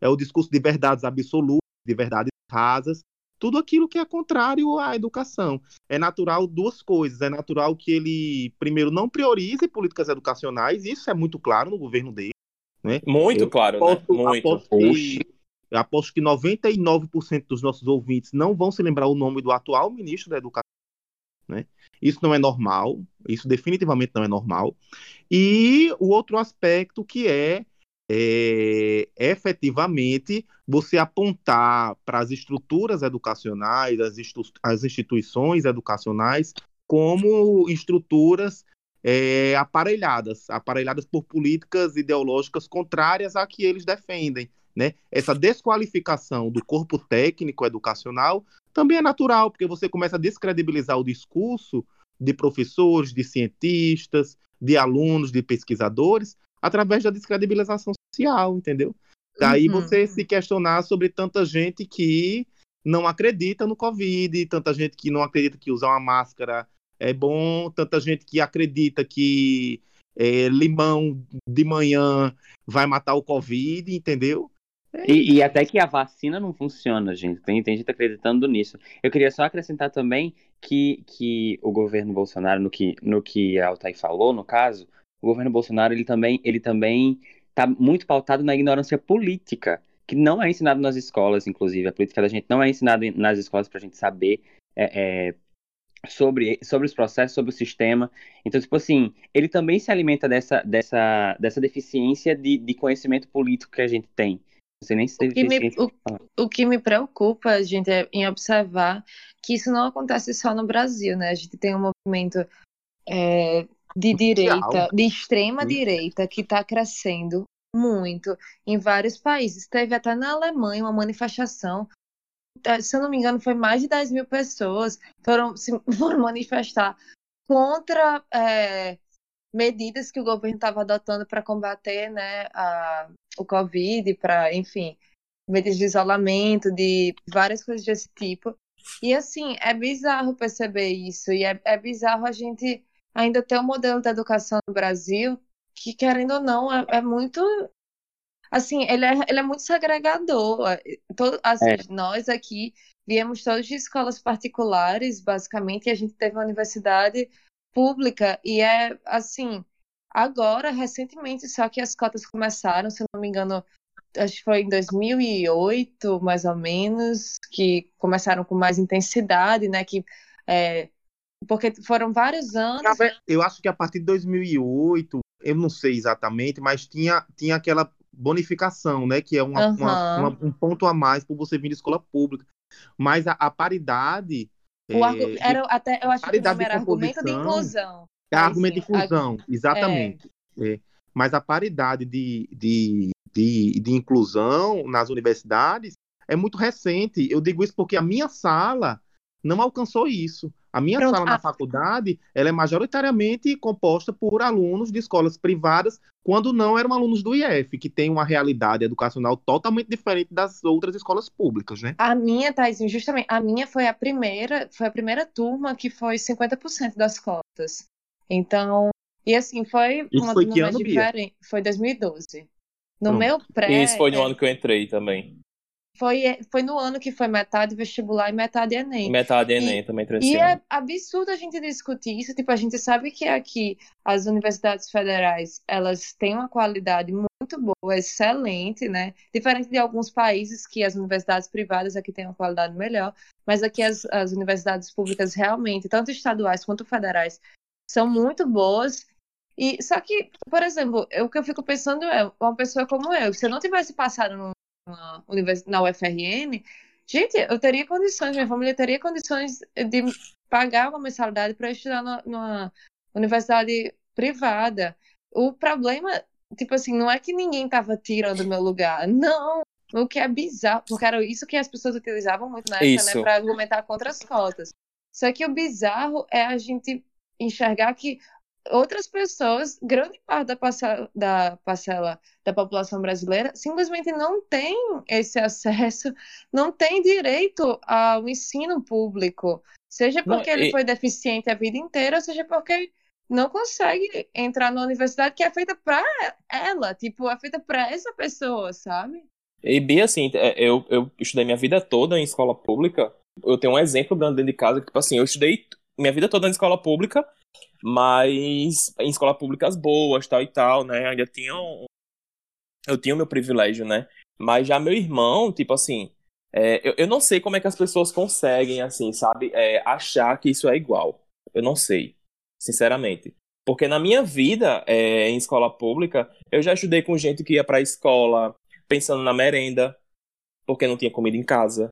Speaker 3: é o discurso de verdades absolutas, de verdades rasas, tudo aquilo que é contrário à educação. É natural duas coisas. É natural que ele, primeiro, não priorize políticas educacionais, isso é muito claro no governo dele. Né?
Speaker 4: Muito Eu claro, né? aposto,
Speaker 3: né? Muito. Aposto que, aposto que 99% dos nossos ouvintes não vão se lembrar o nome do atual ministro da Educação. Né? Isso não é normal, isso definitivamente não é normal. E o outro aspecto que é é, efetivamente você apontar para as estruturas educacionais, as, as instituições educacionais, como estruturas é, aparelhadas, aparelhadas por políticas ideológicas contrárias a que eles defendem. Né? Essa desqualificação do corpo técnico educacional também é natural, porque você começa a descredibilizar o discurso de professores, de cientistas, de alunos, de pesquisadores, através da descredibilização social, entendeu? Daí uhum. você se questionar sobre tanta gente que não acredita no Covid, tanta gente que não acredita que usar uma máscara é bom, tanta gente que acredita que é, limão de manhã vai matar o Covid, entendeu?
Speaker 1: É e, e, até que a vacina não funciona, gente. Tem, tem gente acreditando nisso. Eu queria só acrescentar também que, que o governo Bolsonaro, no que, no que a Altair falou, no caso, o governo Bolsonaro ele também ele também está muito pautado na ignorância política, que não é ensinado nas escolas, inclusive. A política da gente não é ensinada nas escolas para a gente saber é, é, sobre, sobre os processos, sobre o sistema. Então, tipo assim, ele também se alimenta dessa, dessa, dessa deficiência de, de conhecimento político que a gente tem. Não sei nem se
Speaker 2: o, que me, o, o, que me preocupa, gente, é em observar que isso não acontece só no Brasil, né? A gente tem um movimento é, de direita, de extrema direita, que está crescendo muito em vários países. Teve até na Alemanha uma manifestação, é, se eu não me engano, foi mais de 10 mil pessoas foram, se, [laughs] foram manifestar contra é, medidas que o governo estava adotando para combater né, a, o Covid, para, enfim, medidas de isolamento, de várias coisas desse tipo. E assim, é bizarro perceber isso, e é, é bizarro a gente ainda tem um modelo de educação no Brasil que, querendo ou não, é, é muito. Assim, ele é, ele é muito segregador. Todo, assim, é. Nós aqui viemos todos de escolas particulares, basicamente, e a gente teve uma universidade pública, e é assim. Agora, recentemente, só que as cotas começaram, se não me engano, acho que foi em 2008, mais ou menos, que começaram com mais intensidade, né? Que, é, porque foram vários anos.
Speaker 3: Eu acho que a partir de 2008, eu não sei exatamente, mas tinha, tinha aquela bonificação, né? Que é uma,
Speaker 2: Aham.
Speaker 3: uma- uma- um ponto a mais por você vir de escola pública. Mas a, a paridade.
Speaker 2: O
Speaker 3: é,
Speaker 2: era até, eu acho que o nome era argumento de inclusão.
Speaker 3: É argumento de inclusão, exatamente. É. Mas a paridade de, de, de, de inclusão nas universidades é muito recente. Eu digo isso porque a minha sala não alcançou isso. A minha
Speaker 2: Pronto,
Speaker 3: sala na faculdade ela é majoritariamente composta por alunos de escolas privadas, quando não eram alunos do IF, que tem uma realidade educacional totalmente diferente das outras escolas públicas, né?
Speaker 2: A minha, Thaisinho, justamente, a minha foi a primeira, foi a primeira turma que foi 50% das cotas. Então, e assim, foi
Speaker 3: Isso
Speaker 2: uma
Speaker 3: foi
Speaker 2: turma
Speaker 3: Bia?
Speaker 2: diferente. Foi 2012. No
Speaker 3: Pronto.
Speaker 2: meu pré,
Speaker 4: Isso foi no
Speaker 2: é,
Speaker 4: ano que eu entrei também.
Speaker 2: Foi, foi no ano que foi metade vestibular e metade
Speaker 4: E
Speaker 2: Enem.
Speaker 4: metade Enem também entrou esse
Speaker 2: E é absurdo a gente discutir isso. Tipo, a gente sabe que aqui as universidades federais, elas têm uma qualidade muito boa, excelente, né? Diferente de alguns países que as universidades privadas aqui têm uma qualidade melhor, mas aqui as, as universidades públicas realmente, tanto estaduais quanto federais, são muito boas. E só que, por exemplo, eu- o que eu fico pensando é, uma pessoa como eu, se eu não tivesse passado univers- na UFRN, Gente, eu teria condições, minha família teria condições de pagar uma mensalidade para estudar numa universidade privada. O problema, tipo assim, não é que ninguém estava tirando meu lugar, não. O que é bizarro, porque era isso que as pessoas utilizavam muito na época, né, para argumentar contra as cotas. Só que o bizarro é a gente enxergar que outras pessoas, grande parte da parcela, da parcela da população brasileira, simplesmente não tem esse acesso não tem direito ao ensino público, seja
Speaker 4: Não,
Speaker 2: porque ele
Speaker 4: e-
Speaker 2: foi deficiente a vida inteira, seja porque não consegue entrar na universidade que é feita para ela, tipo, é feita para essa pessoa, sabe?
Speaker 4: E Bia, assim, é, eu, eu estudei minha vida toda em escola pública. Eu tenho um exemplo grande dentro de casa, que, tipo assim, eu estudei minha vida toda em escola pública, mas em escolas públicas boas, tal e tal, né? Ainda tinha um... Eu tinha o meu privilégio, né? Mas já meu irmão, tipo assim, é, eu, eu não sei como é que as pessoas conseguem, assim, sabe, é, achar que isso é igual. Eu não sei, sinceramente. Porque na minha vida, é, em escola pública, eu já estudei com gente que ia pra escola pensando na merenda, porque não tinha comida em casa.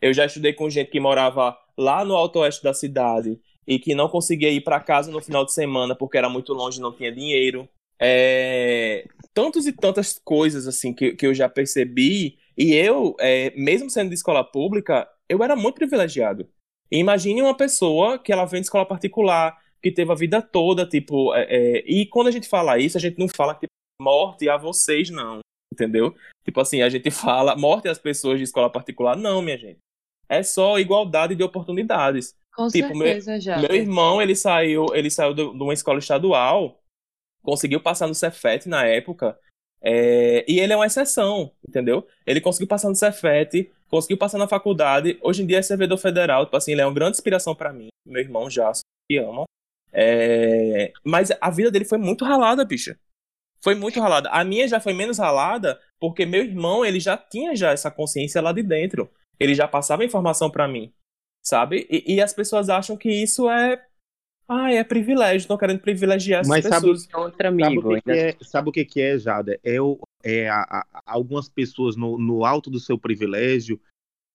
Speaker 4: Eu já estudei com gente que morava lá no alto oeste da cidade e que não conseguia ir para casa no final de semana porque era muito longe não tinha dinheiro. É... Tantos e tantas coisas assim que, que eu já percebi. E eu, é, mesmo sendo de escola pública, eu era muito privilegiado. Imagine uma pessoa que ela vem de escola particular, que teve a vida toda, tipo. é, é, E quando a gente fala isso, a gente não fala tipo, morte a vocês, não. Entendeu? Tipo assim, a gente [laughs] fala morte às pessoas de escola particular. Não, minha gente. É só igualdade de oportunidades.
Speaker 2: Com
Speaker 4: Tipo, meu-
Speaker 2: certeza já.
Speaker 4: Meu irmão, ele saiu, ele saiu de uma escola estadual, conseguiu passar no Cefet na época, é, e ele é uma exceção, entendeu? Ele conseguiu passar no Cefet, conseguiu passar na faculdade, hoje em dia é servidor federal, tipo assim, ele é uma grande inspiração pra mim, meu irmão já, que ama. É, mas a vida dele foi muito ralada, bicha. Foi muito ralada. A minha já foi menos ralada, porque meu irmão, ele já tinha já essa consciência lá de dentro. Ele já passava informação pra mim sabe? E, e as pessoas acham que isso é. Ah, é privilégio, estão querendo privilegiar essas
Speaker 3: Mas sabe-
Speaker 4: pessoas.
Speaker 1: Outro
Speaker 3: Sabe
Speaker 1: amigo.
Speaker 3: o que, que é, sabe o que, que é, Jada? É, o, é a- a- algumas pessoas no, no alto do seu privilégio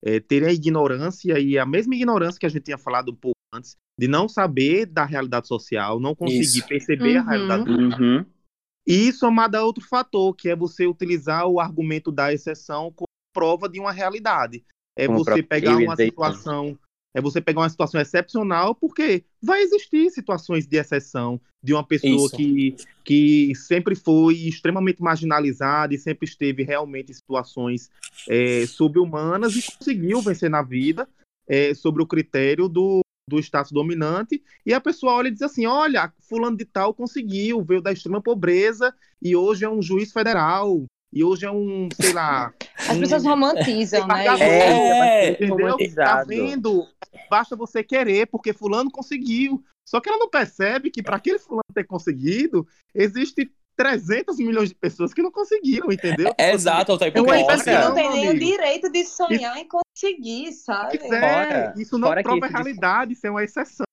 Speaker 3: é, terem a ignorância e a mesma ignorância que a gente tinha falado um pouco antes, de não saber da realidade social, não conseguir
Speaker 4: Isso.
Speaker 3: perceber a
Speaker 2: Uhum.
Speaker 3: realidade.
Speaker 1: Uhum.
Speaker 3: E somado a outro fator, que é você utilizar o argumento da exceção como prova de uma realidade. É
Speaker 1: Como
Speaker 3: você pegar uma situação. É você pegar uma situação excepcional, porque vai existir situações de exceção de uma pessoa
Speaker 4: Isso.
Speaker 3: que, que sempre foi extremamente marginalizada e sempre esteve realmente em situações é, subhumanas e conseguiu vencer na vida é, sobre o critério do, do status dominante. E a pessoa olha e diz assim: olha, fulano de tal conseguiu, veio da extrema pobreza e hoje é um juiz federal. E hoje é um, sei lá.
Speaker 2: As
Speaker 3: um-
Speaker 2: pessoas romantizam, né?
Speaker 3: Pagador,
Speaker 4: É,
Speaker 3: entendeu? Tá vendo? Basta você querer, porque fulano conseguiu. Só que ela não percebe que para aquele fulano ter conseguido, existe 300 milhões de pessoas que não conseguiram, entendeu?
Speaker 4: É, exato, Altair,
Speaker 3: É uma
Speaker 4: porque
Speaker 3: impressão,
Speaker 2: não tem nem o direito de sonhar em conseguir, sabe?
Speaker 3: Pois é,
Speaker 1: Fora-
Speaker 3: isso não prova a realidade, isso é uma exceção.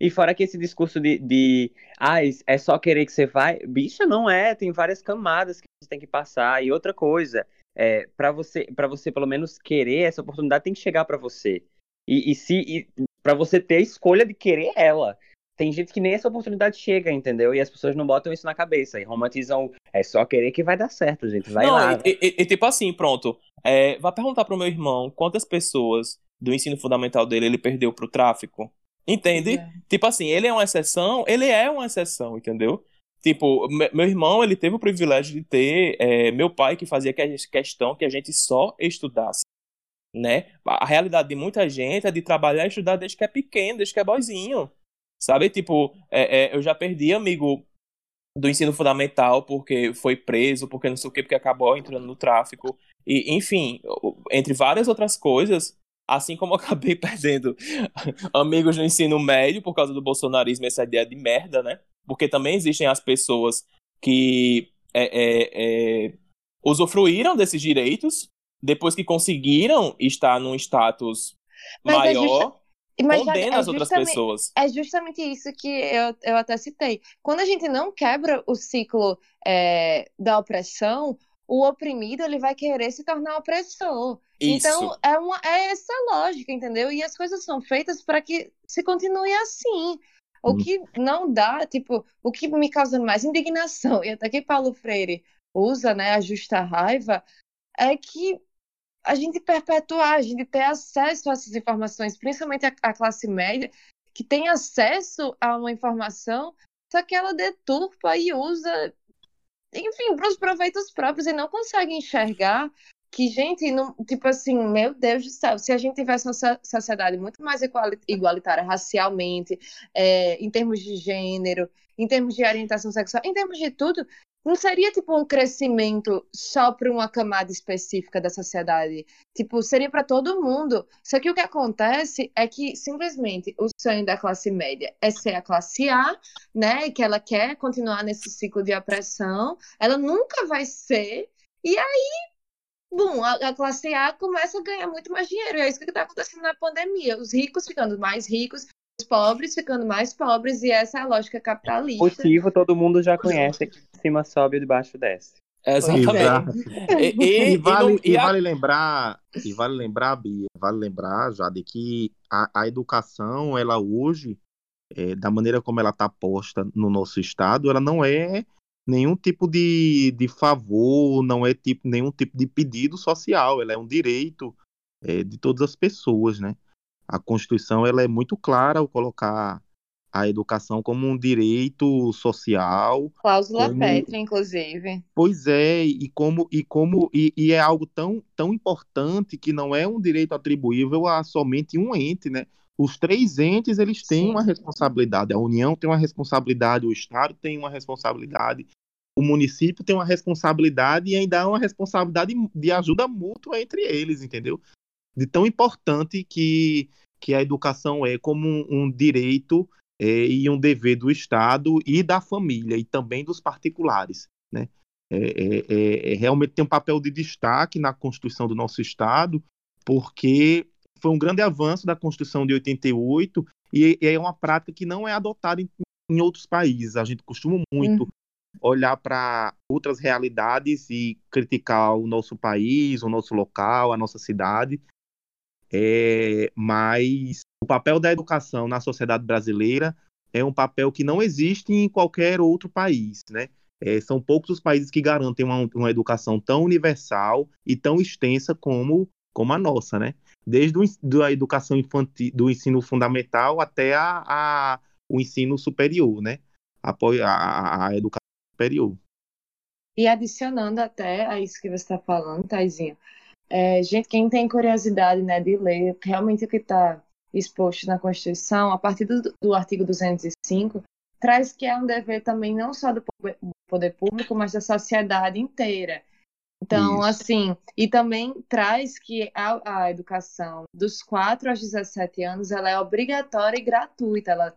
Speaker 1: E fora que esse discurso de, de ah, é só querer que você vai, bicha, não é, tem várias camadas que você tem que passar. E outra coisa, é, para você, para você pelo menos querer essa oportunidade tem que chegar pra você. E, e se para você ter a escolha de querer ela. Tem gente que nem essa oportunidade chega, entendeu? E as pessoas não botam isso na cabeça e romantizam, é só querer que vai dar certo, gente. Vai
Speaker 4: não,
Speaker 1: lá.
Speaker 4: E, e- e tipo assim, pronto. É, vai perguntar pro meu irmão quantas pessoas do ensino fundamental dele ele perdeu pro tráfico. Entende?
Speaker 2: É.
Speaker 4: Tipo assim, ele é uma exceção, ele é uma exceção, entendeu? Tipo, me- meu irmão, ele teve o privilégio de ter é, meu pai que fazia que- questão que a gente só estudasse, né? A realidade de muita gente é de trabalhar e estudar desde que é pequeno, desde que é boizinho, sabe? Tipo, é, é, eu já perdi amigo do ensino fundamental porque foi preso, porque não sei o que, porque acabou entrando no tráfico, e enfim, entre várias outras coisas, assim como eu acabei [laughs] perdendo amigos no ensino médio por causa do bolsonarismo, essa ideia de merda, né? Porque também existem as pessoas que é, é, é, usufruíram desses direitos depois que conseguiram estar num status
Speaker 2: Mas é
Speaker 4: maior,
Speaker 2: Mas
Speaker 4: condena
Speaker 2: é
Speaker 4: as outras pessoas.
Speaker 2: É justamente isso que eu, eu até citei. Quando a gente não quebra o ciclo é, da opressão, o oprimido ele vai querer se tornar opressor.
Speaker 4: Isso.
Speaker 2: Então é, uma, é essa lógica, entendeu? E as coisas são feitas para que se continue assim. O
Speaker 3: Hum.
Speaker 2: que não dá, tipo, o que me causa mais indignação, [laughs] e até que Paulo Freire usa, né, a justa raiva, é que a gente perpetuar, a gente ter acesso a essas informações, principalmente a, a classe média, que tem acesso a uma informação, só que ela deturpa e usa, enfim, para os proveitos próprios e não consegue enxergar que, gente, não, tipo assim, meu Deus do céu, se a gente tivesse uma so- sociedade muito mais igualitária racialmente, é, em termos de gênero, em termos de orientação sexual, em termos de tudo, não seria tipo um crescimento só para uma camada específica da sociedade. Tipo, seria para todo mundo. Só que o que acontece é que simplesmente o sonho da classe média é ser a classe A, né? Que ela quer continuar nesse ciclo de opressão. Ela nunca vai ser. E aí, bom, a, a classe A começa a ganhar muito mais dinheiro. E é isso que está acontecendo na pandemia. Os ricos ficando mais ricos, os pobres ficando mais pobres. E essa é a lógica capitalista.
Speaker 1: Motivo todo mundo já conhece, de cima sobe e de baixo desce.
Speaker 4: Exatamente. E, e-
Speaker 3: vale,
Speaker 4: não- a-
Speaker 3: vale lembrar, e vale lembrar, Bia, vale lembrar, já de que a, a educação, ela hoje, é, da maneira como ela está posta no nosso estado, ela não é nenhum tipo de, de favor, não é tipo, nenhum tipo de pedido social, ela é um direito é, de todas as pessoas, né? A Constituição ela é muito clara ao colocar a educação como um direito social
Speaker 2: Cláusula
Speaker 3: Como-
Speaker 2: Petra, inclusive.
Speaker 3: Pois é, e como e como e, e é algo tão, tão importante que não é um direito atribuível a somente um ente, né? Os três entes eles têm
Speaker 2: Sim.
Speaker 3: uma responsabilidade. A União tem uma responsabilidade, o Estado tem uma responsabilidade, o município tem uma responsabilidade e ainda há uma responsabilidade de ajuda mútua entre eles, entendeu? De tão importante que, que a educação é como um, um direito é, e um dever do Estado e da família e também dos particulares, né? É, é, é, é, realmente tem um papel de destaque na Constituição do nosso Estado, porque foi um grande avanço da Constituição de 88 e, e é uma prática que não é adotada em, em outros países. A gente costuma muito olhar para outras realidades e criticar o nosso país, o nosso local, a nossa cidade. É, mas o papel da educação na sociedade brasileira é um papel que não existe em qualquer outro país, né? É, são poucos os países que garantem uma, uma educação tão universal e tão extensa como, como a nossa, né? Desde da educação infantil, do ensino fundamental até a, a- o ensino superior, né? A, a, a educação superior.
Speaker 2: E adicionando até a isso que você está falando, Taizinho, é, gente, quem tem curiosidade né, de ler realmente o que está exposto na Constituição, a partir do, do artigo 205, traz que é um dever também não só do poder- público, mas da sociedade inteira. Então,
Speaker 3: Isso.
Speaker 2: assim, e também traz que a, a educação dos 4 aos 17 anos ela é obrigatória e gratuita. Ela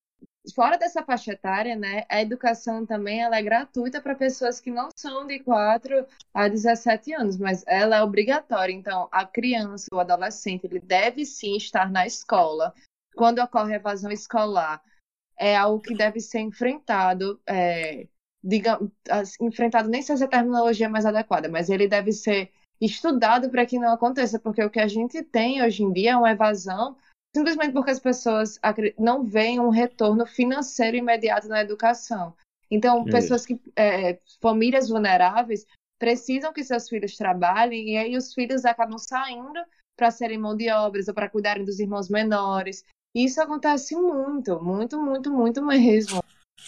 Speaker 2: fora dessa faixa etária, né, a educação também ela é gratuita para pessoas que não são de 4 a 17 anos, mas ela é obrigatória. Então, a criança, o adolescente, ele deve sim estar na escola. Quando ocorre evasão escolar, é algo que deve ser enfrentado, é, digamos, enfrentado nem se a terminologia mais adequada, mas ele deve ser estudado para que não aconteça, porque o que a gente tem hoje em dia é uma evasão simplesmente porque as pessoas não veem um retorno financeiro imediato na educação. Então, pessoas que, é, famílias vulneráveis, precisam que seus filhos trabalhem e aí os filhos acabam saindo para serem mão de obras ou para cuidarem dos irmãos menores. Isso acontece muito, muito, muito, muito mesmo.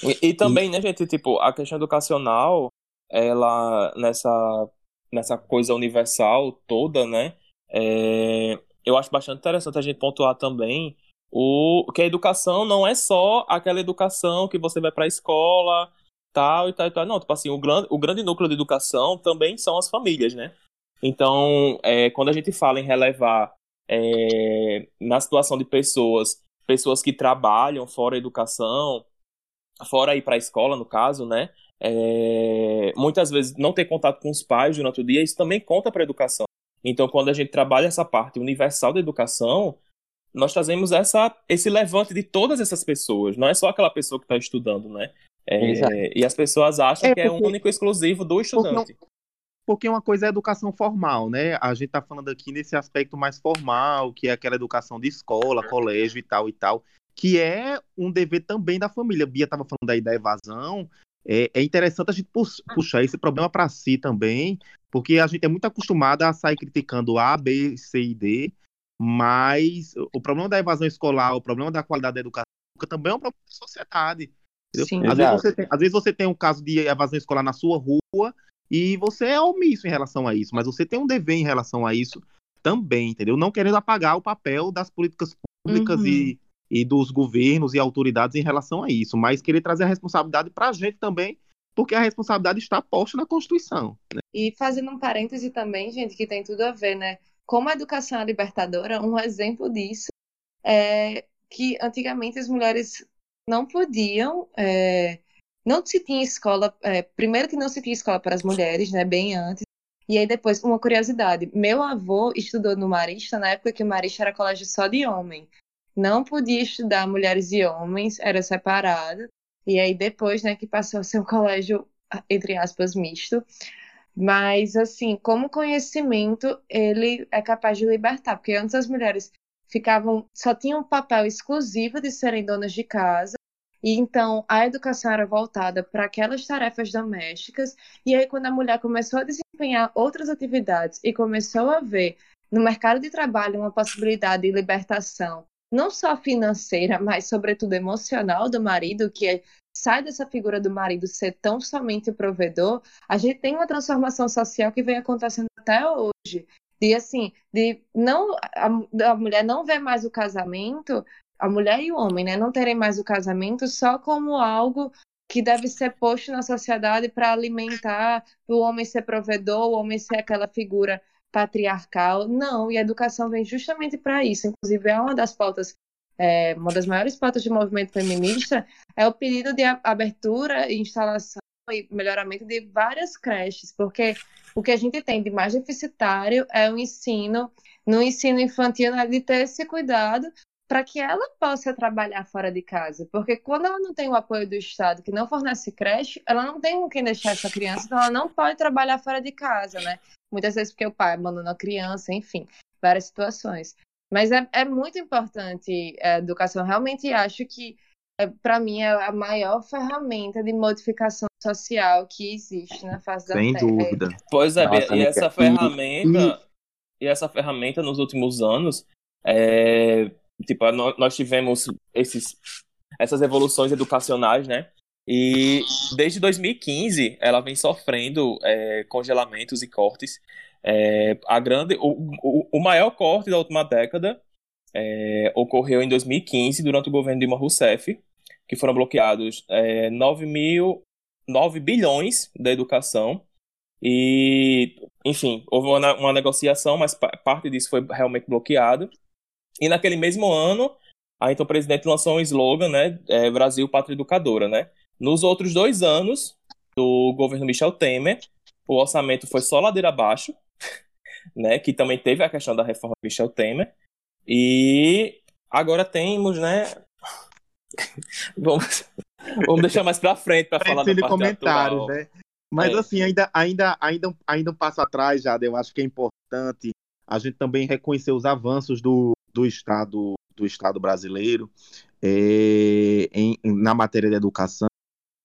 Speaker 4: E, e também, né, gente, tipo, a questão educacional, ela nessa nessa coisa universal toda, né? É, eu acho bastante interessante a gente pontuar também o que a educação não é só aquela educação que você vai para a escola, tal e tal e tal. Não, tipo assim, o grande, o grande núcleo de educação também são as famílias, né? Então, é, quando a gente fala em relevar é, na situação de pessoas, pessoas que trabalham fora a educação, fora ir para a escola, no caso, né? É, muitas vezes não ter contato com os pais durante o dia, isso também conta para a educação. Então, quando a gente trabalha essa parte universal da educação, nós trazemos essa, esse levante de todas essas pessoas, não é só aquela pessoa que está estudando, né? É, e as pessoas acham é que é único e exclusivo do estudante.
Speaker 3: Porque, porque uma coisa é educação formal, né? A gente está falando aqui nesse aspecto mais formal, que é aquela educação de escola, colégio e tal e tal, que é um dever também da família. Bia estava falando aí da evasão, é, é interessante a gente puxar esse problema para si também, porque a gente é muito acostumado a sair criticando A, B, C e D, mas o problema da evasão escolar, o problema da qualidade da educação também é um problema da sociedade. Sim, às, vezes você tem, às vezes você tem um caso de evasão escolar na sua rua e você é omisso em relação a isso, mas você tem um dever em relação a isso também, entendeu? Não querendo apagar o papel das políticas públicas uhum. e e dos governos e autoridades em relação a isso, mas querer trazer a responsabilidade para a gente também, porque a responsabilidade está posta na Constituição. Né?
Speaker 2: E fazendo um parêntese também, gente, que tem tudo a ver, né? Como a educação é libertadora, um exemplo disso é que antigamente as mulheres não podiam, é, não se tinha escola, é, primeiro que não se tinha escola para as mulheres, né, bem antes, e aí depois, uma curiosidade, meu avô estudou no Marista na época que o Marista era colégio só de homem não podia estudar mulheres e homens, era separado. E aí depois, né, que passou a ser um colégio, entre aspas, misto. Mas, assim, como conhecimento, ele é capaz de libertar, porque antes as mulheres ficavam, só tinham um papel exclusivo de serem donas de casa, e então a educação era voltada para aquelas tarefas domésticas, e aí quando a mulher começou a desempenhar outras atividades e começou a ver no mercado de trabalho uma possibilidade de libertação não só financeira, mas sobretudo emocional do marido, que é, sai dessa figura do marido ser tão somente o provedor, a gente tem uma transformação social que vem acontecendo até hoje. De assim, de não a, a mulher não vê mais o casamento, a mulher e o homem, né, não terem mais o casamento só como algo que deve ser posto na sociedade para alimentar o homem ser provedor, o homem ser aquela figura patriarcal. Não, e a educação vem justamente para isso. Inclusive, é uma das pautas, é, uma das maiores pautas de movimento feminista é o pedido de abertura e instalação e melhoramento de várias creches, porque o que a gente tem de mais deficitário é o ensino, no ensino infantil, né, de ter esse cuidado para que ela possa trabalhar fora de casa. Porque quando ela não tem o apoio do Estado, que não fornece creche, ela não tem com quem deixar essa criança, então ela não pode trabalhar fora de casa, né? Muitas vezes porque o pai abandona a criança, enfim, várias situações. Mas é, é muito importante a educação. Realmente acho que, é, para mim, é a maior ferramenta de modificação social que existe na face da
Speaker 3: Sem
Speaker 2: Terra.
Speaker 3: Sem dúvida.
Speaker 4: Pois é, Nossa, e essa ferramenta, e essa ferramenta nos últimos anos, é, tipo, nós tivemos esses, essas evoluções educacionais, né? E desde 2015 ela vem sofrendo é, congelamentos e cortes. É, a grande, o, o, o, maior corte da última década é, ocorreu em 2015 durante o governo Dilma Rousseff, que foram bloqueados é, 9 mil 9 bilhões da educação. E, enfim, houve uma, uma negociação, mas parte disso foi realmente bloqueado. E naquele mesmo ano, Aí então presidente lançou um slogan, né? É, Brasil Pátria Educadora, né? Nos outros dois anos do governo Michel Temer, o orçamento foi só ladeira abaixo, [laughs] né? Que também teve a questão da reforma Michel Temer. E agora temos, né? [laughs] vamos, vamos deixar mais para frente para falar
Speaker 3: de
Speaker 4: parte
Speaker 3: comentários,
Speaker 4: atual.
Speaker 3: né? Mas
Speaker 4: É.
Speaker 3: assim, ainda, ainda, ainda, ainda um passo atrás, já eu acho que é importante a gente também reconhecer os avanços do, do Estado do Estado brasileiro é, em, na matéria de educação.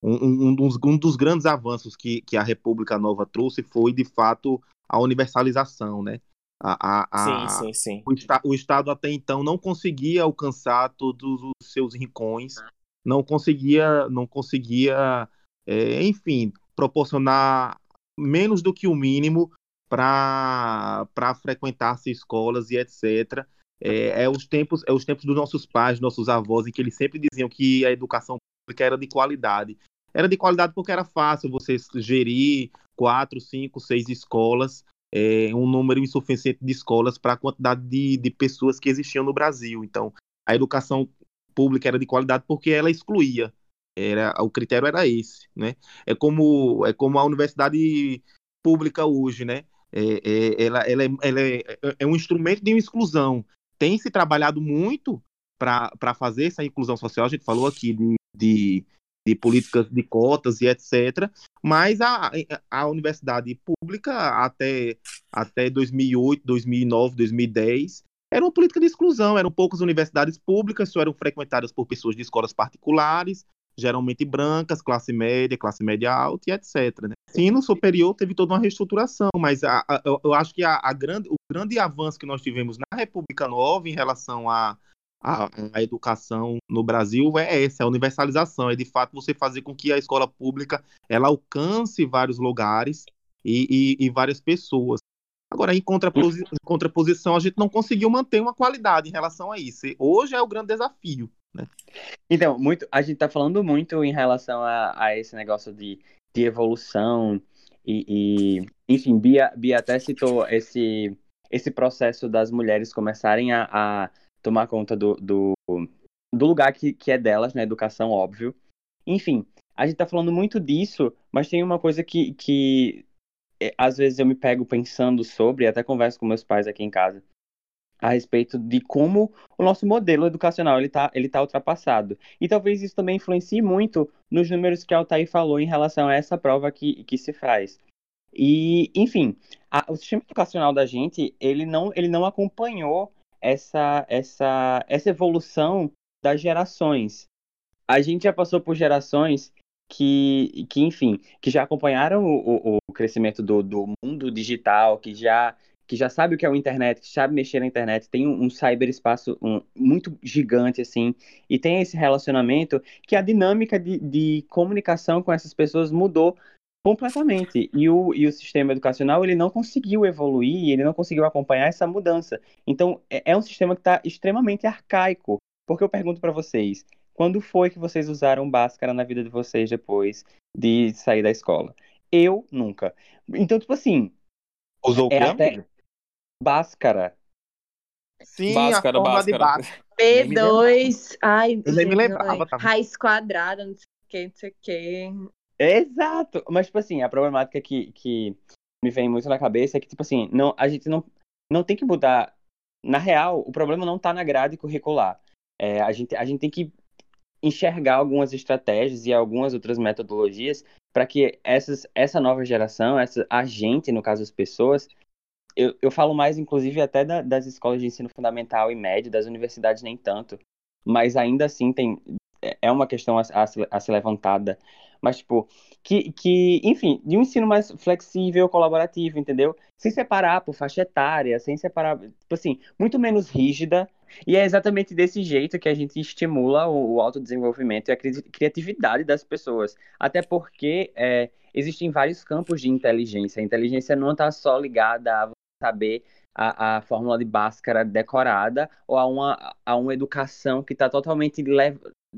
Speaker 3: Um, um- dos, um dos grandes avanços que, que a República Nova trouxe foi, de fato, a universalização, né? A, a, a-
Speaker 4: Sim, sim, sim.
Speaker 3: o, esta- o Estado até então não conseguia alcançar todos os seus rincões, não conseguia, não conseguia, é, enfim, proporcionar menos do que o mínimo para frequentar-se escolas e etc. É, é os tempos, é os tempos dos nossos pais, nossos avós, em que eles sempre diziam que a educação pública era de qualidade. Era de qualidade porque era fácil você gerir quatro, cinco, seis escolas é, um número insuficiente de escolas para a quantidade de, de pessoas que existiam no Brasil. Então, a educação pública era de qualidade porque ela excluía. Era, o critério era esse, né? É como, é como a universidade pública hoje, né? É, é- ela, ela, é, ela é, é um instrumento de exclusão. Tem se trabalhado muito para fazer essa inclusão social. A gente falou aqui de, de, de políticas de cotas e etc. Mas a, a universidade pública até até 2008, 2009, 2010, era uma política de exclusão, eram poucas universidades públicas, só eram frequentadas por pessoas de escolas particulares, geralmente brancas, classe média, classe média alta e etc. Né? Ensino superior teve toda uma reestruturação, mas a- a- eu, acho que a, a grande, o grande avanço que nós tivemos na República Nova em relação à a, a educação no Brasil é essa, é a universalização, é de fato você fazer com que a escola pública ela alcance vários lugares e, e- e várias pessoas. Agora, em, contraposi- em contraposição, a gente não conseguiu manter uma qualidade em relação a isso. E hoje é o grande desafio.
Speaker 1: Então, muito, a gente tá falando muito em relação a, a esse negócio de, de evolução e, e, enfim, Bia, Bia até citou esse, esse processo das mulheres começarem a, a tomar conta do, do, do lugar que, que é delas na educação, óbvio. Enfim, a gente tá falando muito disso, mas tem uma coisa que, que é, às vezes eu me pego pensando sobre, até converso com meus pais aqui em casa, a respeito de como o nosso modelo educacional ele tá, ele tá ultrapassado. E talvez isso também influencie muito nos números que a Altair falou em relação a essa prova que, que se faz. E, enfim, a- o sistema educacional da gente, ele não, ele não acompanhou essa, essa, essa evolução das gerações. A gente já passou por gerações que, que enfim, que já acompanharam o, o, o crescimento do, do mundo digital, que já que já sabe o que é a internet, que sabe mexer na internet, tem um, um cyberespaço um, muito gigante, assim, e tem esse relacionamento que a dinâmica de, de comunicação com essas pessoas mudou completamente. E o, e o sistema educacional, ele não conseguiu evoluir, ele não conseguiu acompanhar essa mudança. Então, é, é um sistema que está extremamente arcaico. Porque eu pergunto para vocês, quando foi que vocês usaram Bhaskara na vida de vocês depois de sair da escola? Eu nunca. Então, tipo assim,
Speaker 3: Usou
Speaker 1: É até- Bhaskara.
Speaker 3: Sim,
Speaker 4: Bhaskara,
Speaker 3: a forma de
Speaker 4: Bhaskara.
Speaker 3: Bhaskara.
Speaker 2: P2, ai,
Speaker 3: Eu nem me lembrava,
Speaker 2: raiz quadrada, não sei o que, não sei o que.
Speaker 1: Exato! Mas, tipo assim, a problemática que, que me vem muito na cabeça é que, tipo assim, não, a gente não, não tem que mudar. Na real, o problema não tá na grade curricular. É, a, gente, a gente tem que enxergar algumas estratégias e algumas outras metodologias para que essas, essa nova geração, essa, a gente, no caso as pessoas, eu, eu falo mais, inclusive, até da- das escolas de ensino fundamental e médio, das universidades nem tanto, mas ainda assim tem, é- é uma questão a, a se- a ser levantada. Mas, tipo, que, que, enfim, de um ensino mais flexível, colaborativo, entendeu? Sem separar por faixa etária, sem separar, tipo assim, muito menos rígida. E é exatamente desse jeito que a gente estimula o, o autodesenvolvimento e a cri- criatividade das pessoas. Até porque é, existem vários campos de inteligência. A inteligência não está só ligada a saber a, a fórmula de Bhaskara decorada ou a uma, a uma educação que está totalmente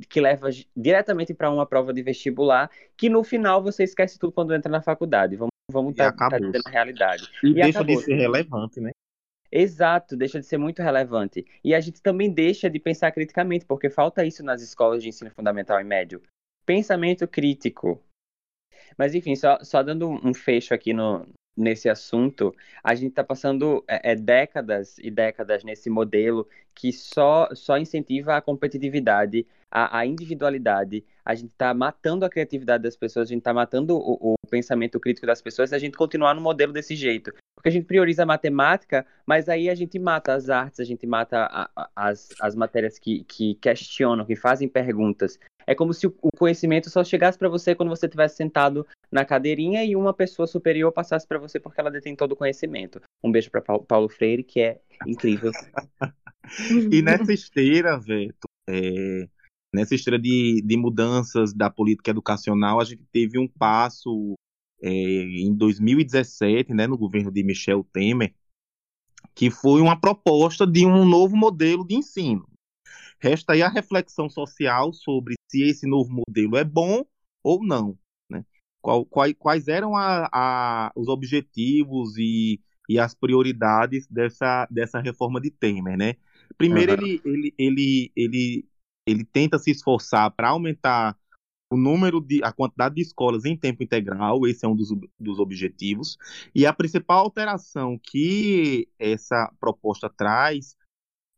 Speaker 1: que leva diretamente para uma prova de vestibular, que no final você esquece tudo quando entra na faculdade. Vamos, vamos
Speaker 3: E
Speaker 1: tá, tá dizendo a realidade.
Speaker 3: E,
Speaker 1: E
Speaker 3: deixa
Speaker 1: acabou.
Speaker 3: de ser relevante, né?
Speaker 1: Exato, deixa de ser muito relevante. E a gente também deixa de pensar criticamente, porque falta isso nas escolas de ensino fundamental e médio. Pensamento crítico. Mas enfim, só, só dando um fecho aqui no, nesse assunto, a gente está passando é, é, décadas e décadas nesse modelo que só, só incentiva a competitividade, a, a individualidade. A gente está matando a criatividade das pessoas, a gente está matando o, o, pensamento crítico das pessoas se a gente continuar no modelo desse jeito. Porque a gente prioriza a matemática, mas aí a gente mata as artes, a gente mata a, a, as, as matérias que, que questionam, que fazem perguntas. É como se o conhecimento só chegasse para você quando você estivesse sentado na cadeirinha e uma pessoa superior passasse para você porque ela detém todo o conhecimento. Um beijo para Paulo Freire, que é incrível. [laughs]
Speaker 3: e nessa esteira, Veto, é, nessa esteira de, de mudanças da política educacional, a gente teve um passo é, em 2017, né, no governo de Michel Temer, que foi uma proposta de um novo modelo de ensino. Resta aí a reflexão social sobre se esse novo modelo é bom ou não. Né? Qual, qual, quais eram a, a, os objetivos e, e as prioridades dessa, dessa reforma de Temer. Né? Primeiro, uhum. ele, ele, ele, ele, ele tenta se esforçar para aumentar o número de a quantidade de escolas em tempo integral, esse é um dos, dos objetivos. E a principal alteração que essa proposta traz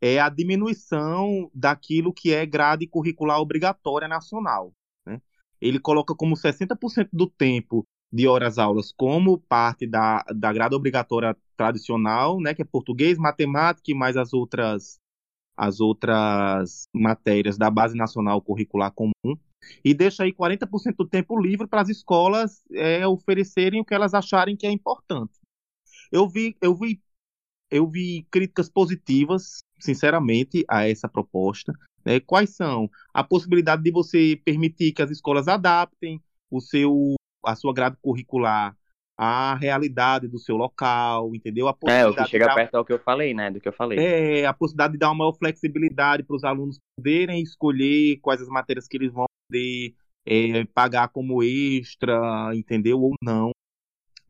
Speaker 3: é a diminuição daquilo que é grade curricular obrigatória nacional. Né? Ele coloca como 60% do tempo de horas-aulas como parte da, da grade obrigatória tradicional, né, que é português, matemática e mais as outras as outras matérias da base nacional curricular comum e deixa aí 40% do tempo livre para as escolas é, oferecerem o que elas acharem que é importante. Eu vi, eu vi, eu vi críticas positivas, sinceramente, a essa proposta. Né? Quais são a possibilidade de você permitir que as escolas adaptem o seu, a sua grade curricular a realidade do seu local, entendeu? A
Speaker 1: é, o que chega dar... perto ao que eu falei, né? Do que eu falei.
Speaker 3: É, a possibilidade de dar uma maior flexibilidade para os alunos poderem escolher quais as matérias que eles vão poder é, pagar como extra, entendeu? Ou não.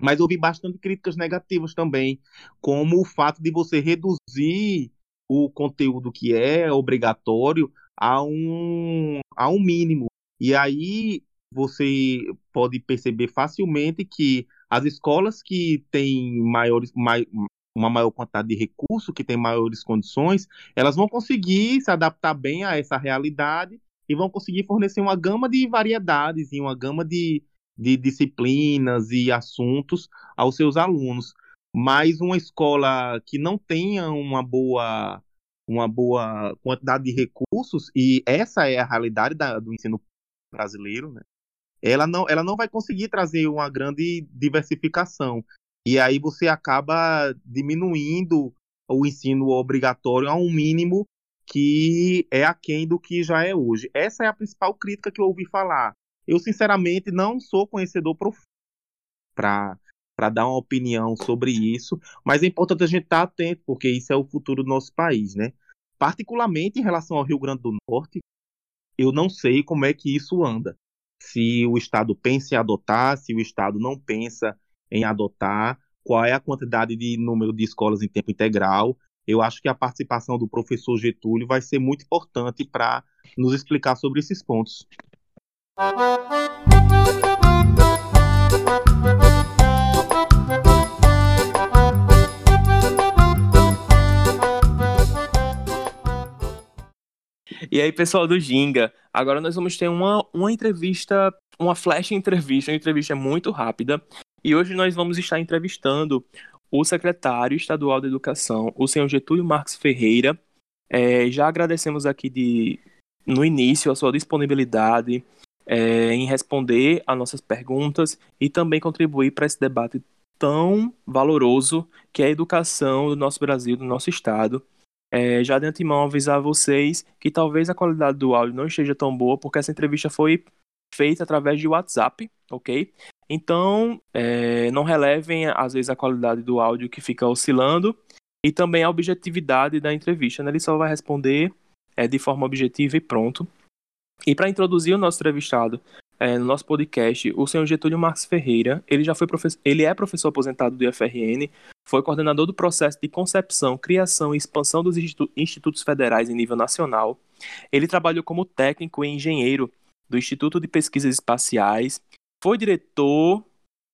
Speaker 3: Mas ouvi bastante críticas negativas também, como o fato de você reduzir o conteúdo que é obrigatório a um, a um mínimo. E aí você pode perceber facilmente que as escolas que têm maiores, mai, uma maior quantidade de recursos, que têm maiores condições, elas vão conseguir se adaptar bem a essa realidade e vão conseguir fornecer uma gama de variedades e uma gama de, de disciplinas e assuntos aos seus alunos. Mas uma escola que não tenha uma boa, uma boa quantidade de recursos, e essa é a realidade da, do ensino brasileiro, né? ela, não, ela não vai conseguir trazer uma grande diversificação. E aí você acaba diminuindo o ensino obrigatório a um mínimo que é aquém do que já é hoje. Essa é a principal crítica que eu ouvi falar. Eu, sinceramente, não sou conhecedor profundo para dar uma opinião sobre isso, mas é importante a gente estar tá atento, porque isso é o futuro do nosso país, né? Particularmente em relação ao Rio Grande do Norte, eu não sei como é que isso anda. Se o Estado pensa em adotar, se o Estado não pensa em adotar, qual é a quantidade de número de escolas em tempo integral, eu acho que a participação do professor Getúlio vai ser muito importante para nos explicar sobre esses pontos.
Speaker 4: E aí, pessoal do Ginga, agora nós vamos ter uma, uma entrevista, uma flash entrevista, uma entrevista muito rápida. E hoje nós vamos estar entrevistando o secretário estadual de Educação, o senhor Getúlio Marques Ferreira. É, já agradecemos aqui de, no início a sua disponibilidade é, em responder a nossas perguntas e também contribuir para esse debate tão valoroso que é a educação do nosso Brasil, do nosso Estado. É, já de antemão avisar vocês que talvez a qualidade do áudio não esteja tão boa, porque essa entrevista foi feita através de WhatsApp, ok? Então, é, não relevem, às vezes, a qualidade do áudio que fica oscilando e também a objetividade da entrevista. Né? Ele só vai responder é, de forma objetiva e pronto. E para introduzir o nosso entrevistado é, no nosso podcast, o senhor Getúlio Marques Ferreira, ele já foi professor, ele é professor aposentado do IFRN, foi coordenador do processo de concepção, criação e expansão dos institutos federais em nível nacional. Ele trabalhou como técnico e engenheiro do Instituto de Pesquisas Espaciais, foi diretor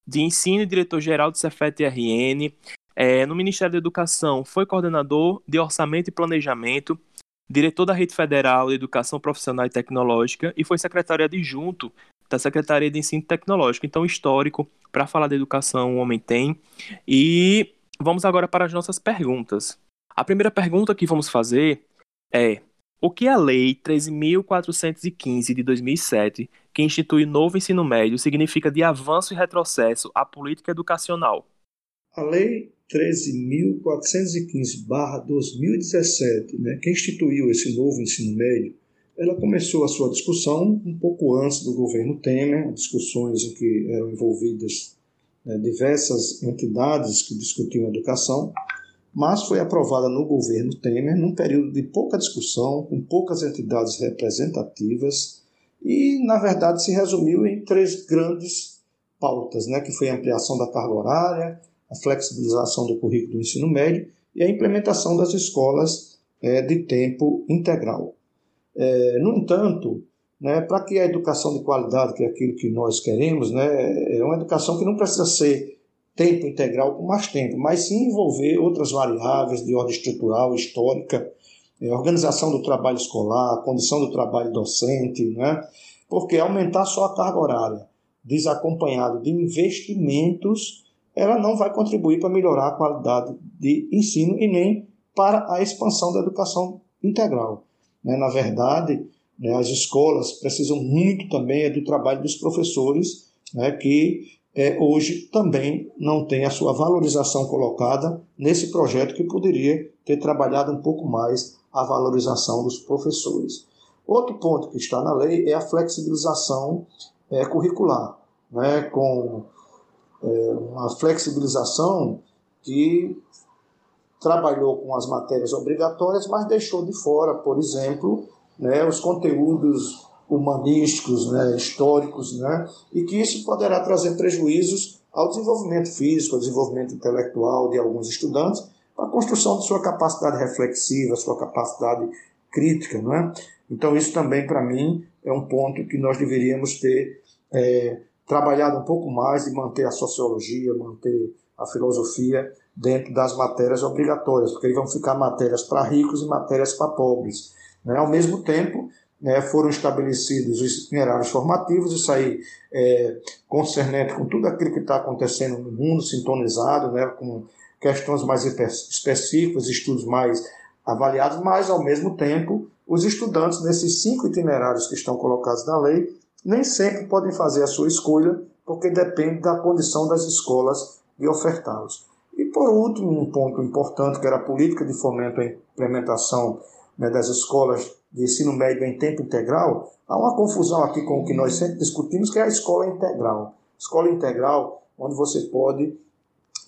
Speaker 4: de ensino e diretor-geral do Cefet-RN. É, no Ministério da Educação, foi coordenador de orçamento e planejamento, diretor da Rede Federal de Educação Profissional e Tecnológica e foi secretário adjunto da Secretaria de Ensino Tecnológico. Então, histórico, para falar de educação, o homem tem. E Vamos agora para as nossas perguntas. A primeira pergunta que vamos fazer é: o que a Lei 13.415 de 2007, que institui novo ensino médio, significa de avanço e retrocesso à política educacional?
Speaker 5: A Lei 13.415-2017, né, que instituiu esse novo ensino médio, ela começou a sua discussão um pouco antes do governo Temer, discussões em que eram envolvidas né, diversas entidades que discutiam educação, mas foi aprovada no governo Temer num período de pouca discussão, com poucas entidades representativas e, na verdade, se resumiu em três grandes pautas, né, que foi a ampliação da carga horária, a flexibilização do currículo do ensino médio e a implementação das escolas é, de tempo integral. É, no entanto, né, para que a educação de qualidade, que é aquilo que nós queremos, né, é uma educação que não precisa ser tempo integral com mais tempo, mas sim envolver outras variáveis de ordem estrutural, histórica, é, organização do trabalho escolar, condição do trabalho docente, né, porque aumentar só a carga horária, desacompanhado de investimentos, ela não vai contribuir para melhorar a qualidade de ensino e nem para a expansão da educação integral. Né. Na verdade, né? As escolas precisam muito também é do trabalho dos professores, né, que é, hoje também não tem a sua valorização colocada nesse projeto que poderia ter trabalhado um pouco mais a valorização dos professores. Outro ponto que está na lei é a flexibilização é, curricular, né, com uma flexibilização que trabalhou com as matérias obrigatórias, mas deixou de fora, por exemplo, né, os conteúdos humanísticos, né, históricos, né, e que isso poderá trazer prejuízos ao desenvolvimento físico, ao desenvolvimento intelectual de alguns estudantes, para a construção de sua capacidade reflexiva, sua capacidade crítica. Né? Então, isso também, para mim, é um ponto que nós deveríamos ter é, trabalhado um pouco mais e manter a sociologia, manter a filosofia dentro das matérias obrigatórias, porque aí vão ficar matérias para ricos e matérias para pobres. Né? Ao mesmo tempo, né, foram estabelecidos os itinerários formativos, isso aí é, concernente com tudo aquilo que está acontecendo no mundo, sintonizado, né, com questões mais específicas, estudos mais avaliados, mas, ao mesmo tempo, os estudantes, nesses cinco itinerários que estão colocados na lei, nem sempre podem fazer a sua escolha, porque depende da condição das escolas de ofertá-los. E, por último, um ponto importante, que era a política de fomento à implementação né, das escolas de ensino médio em tempo integral, há uma confusão aqui com o que nós sempre discutimos, que é a escola integral. Escola integral, onde você pode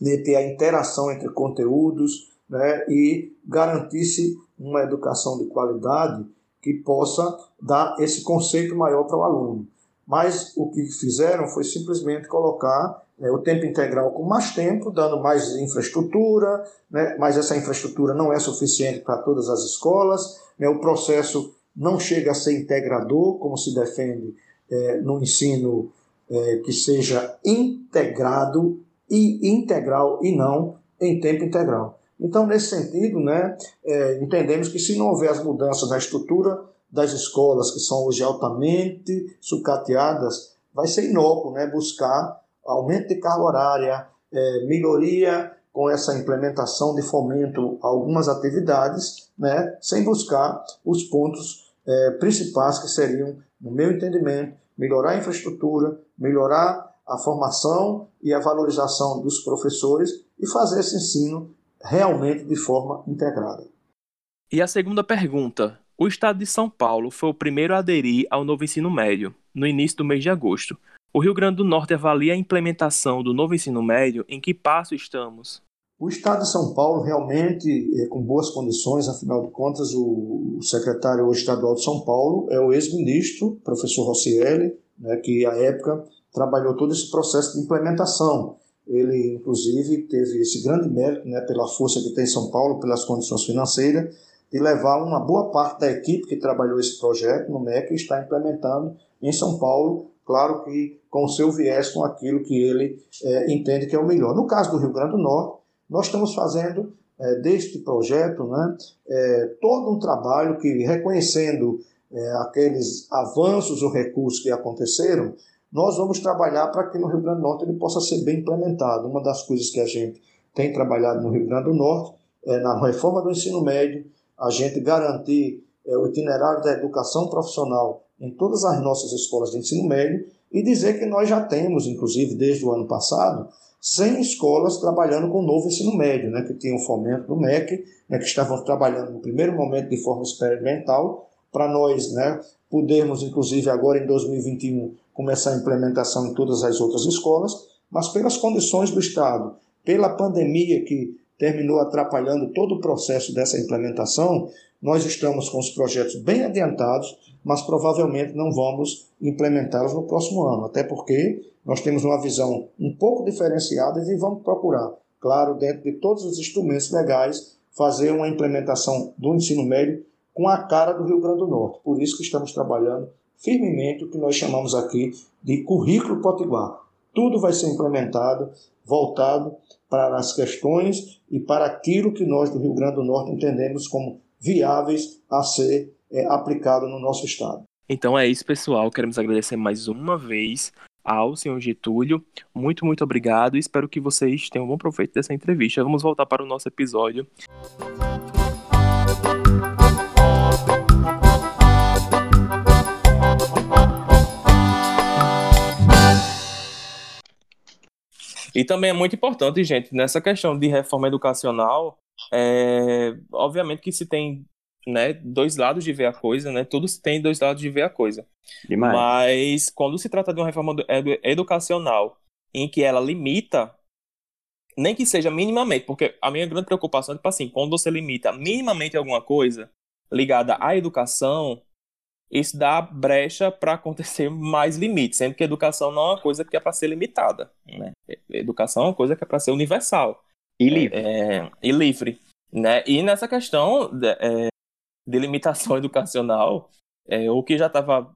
Speaker 5: né, ter a interação entre conteúdos né, e garantir-se uma educação de qualidade que possa dar esse conceito maior para o aluno. Mas o que fizeram foi simplesmente colocar né, o tempo integral com mais tempo, dando mais infraestrutura, né, mas essa infraestrutura não é suficiente para todas as escolas, né, o processo não chega a ser integrador, como se defende é, no ensino é, que seja integrado e integral e não em tempo integral. Então, nesse sentido, né, é, entendemos que se não houver as mudanças na estrutura das escolas, que são hoje altamente sucateadas, vai ser inócuo né, buscar aumento de carga horária, é, melhoria com essa implementação de fomento a algumas atividades, né, sem buscar os pontos é, principais que seriam, no meu entendimento, melhorar a infraestrutura, melhorar a formação e a valorização dos professores e fazer esse ensino realmente de forma integrada.
Speaker 4: E a segunda pergunta: o estado de São Paulo foi o primeiro a aderir ao novo ensino médio, no início do mês de agosto. O Rio Grande do Norte avalia a implementação do novo ensino médio. Em que passo estamos?
Speaker 5: O Estado de São Paulo realmente é com boas condições, afinal de contas, o secretário estadual de São Paulo é o ex-ministro, professor Rossielli, né, que à época trabalhou todo esse processo de implementação. Ele, inclusive, teve esse grande mérito, né, pela força que tem em São Paulo, pelas condições financeiras, de levar uma boa parte da equipe que trabalhou esse projeto no MEC e está implementando em São Paulo, claro que com o seu viés, com aquilo que ele é, entende que é o melhor. No caso do Rio Grande do Norte, nós estamos fazendo é, deste projeto né, é, todo um trabalho que, reconhecendo é, aqueles avanços ou recursos que aconteceram, nós vamos trabalhar para que no Rio Grande do Norte ele possa ser bem implementado. Uma das coisas que a gente tem trabalhado no Rio Grande do Norte é na reforma do ensino médio, a gente garantir é, o itinerário da educação profissional em todas as nossas escolas de ensino médio e dizer que nós já temos, inclusive desde o ano passado, 100 escolas trabalhando com o novo ensino médio, né, que tinham fomento do MEC, né, que estavam trabalhando no primeiro momento de forma experimental, para nós né, podermos, inclusive agora em 2021, começar a implementação em todas as outras escolas, mas pelas condições do Estado, pela pandemia que terminou atrapalhando todo o processo dessa implementação, nós estamos com os projetos bem adiantados, mas provavelmente não vamos implementá-los no próximo ano, até porque nós temos uma visão um pouco diferenciada e vamos procurar, claro, dentro de todos os instrumentos legais, fazer uma implementação do ensino médio com a cara do Rio Grande do Norte. Por isso que estamos trabalhando firmemente o que nós chamamos aqui de currículo potiguar. Tudo vai ser implementado, voltado para as questões e para aquilo que nós do Rio Grande do Norte entendemos como viáveis a ser é, aplicado no nosso estado.
Speaker 4: Então é isso, pessoal. Queremos agradecer mais uma vez ao senhor Getúlio. Muito, muito obrigado espero que vocês tenham um bom proveito dessa entrevista. Vamos voltar para o nosso episódio. E também é muito importante, gente, nessa questão de reforma educacional, é, obviamente que se tem né, dois lados de ver a coisa, né? Tudo se tem dois lados de ver a coisa.
Speaker 1: Demais.
Speaker 4: Mas quando se trata de uma reforma educacional em que ela limita, nem que seja minimamente, porque a minha grande preocupação é tipo assim, quando você limita minimamente alguma coisa ligada à educação, isso dá brecha para acontecer mais limites, sendo que educação não é uma coisa que é para ser limitada. Né? Educação é uma coisa que é para ser universal.
Speaker 1: E livre.
Speaker 4: É, é, e livre. Né? E nessa questão, é, de limitação [laughs] educacional, é, o que já estava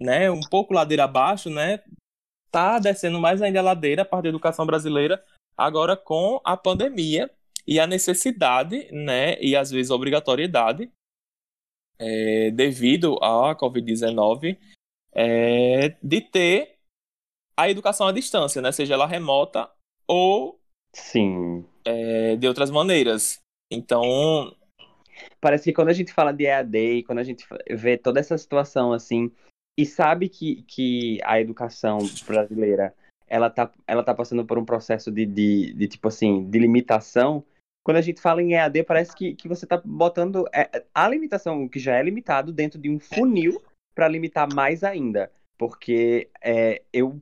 Speaker 4: né, um pouco ladeira abaixo, né, tá descendo mais ainda a ladeira a parte da educação brasileira, agora com a pandemia e a necessidade, né, e às vezes a obrigatoriedade, é, devido à Covid-19, é, de ter a educação à distância, né, seja ela remota ou
Speaker 1: Sim.
Speaker 4: É, de outras maneiras. Então,
Speaker 1: Parece que quando a gente fala de EAD quando a gente vê toda essa situação assim, e sabe que, que a educação brasileira ela tá, ela tá passando por um processo de, de, de tipo assim, de limitação, quando a gente fala em EAD, parece que, que você está botando é, a limitação, que já é limitado, dentro de um funil para limitar mais ainda. Porque é, eu,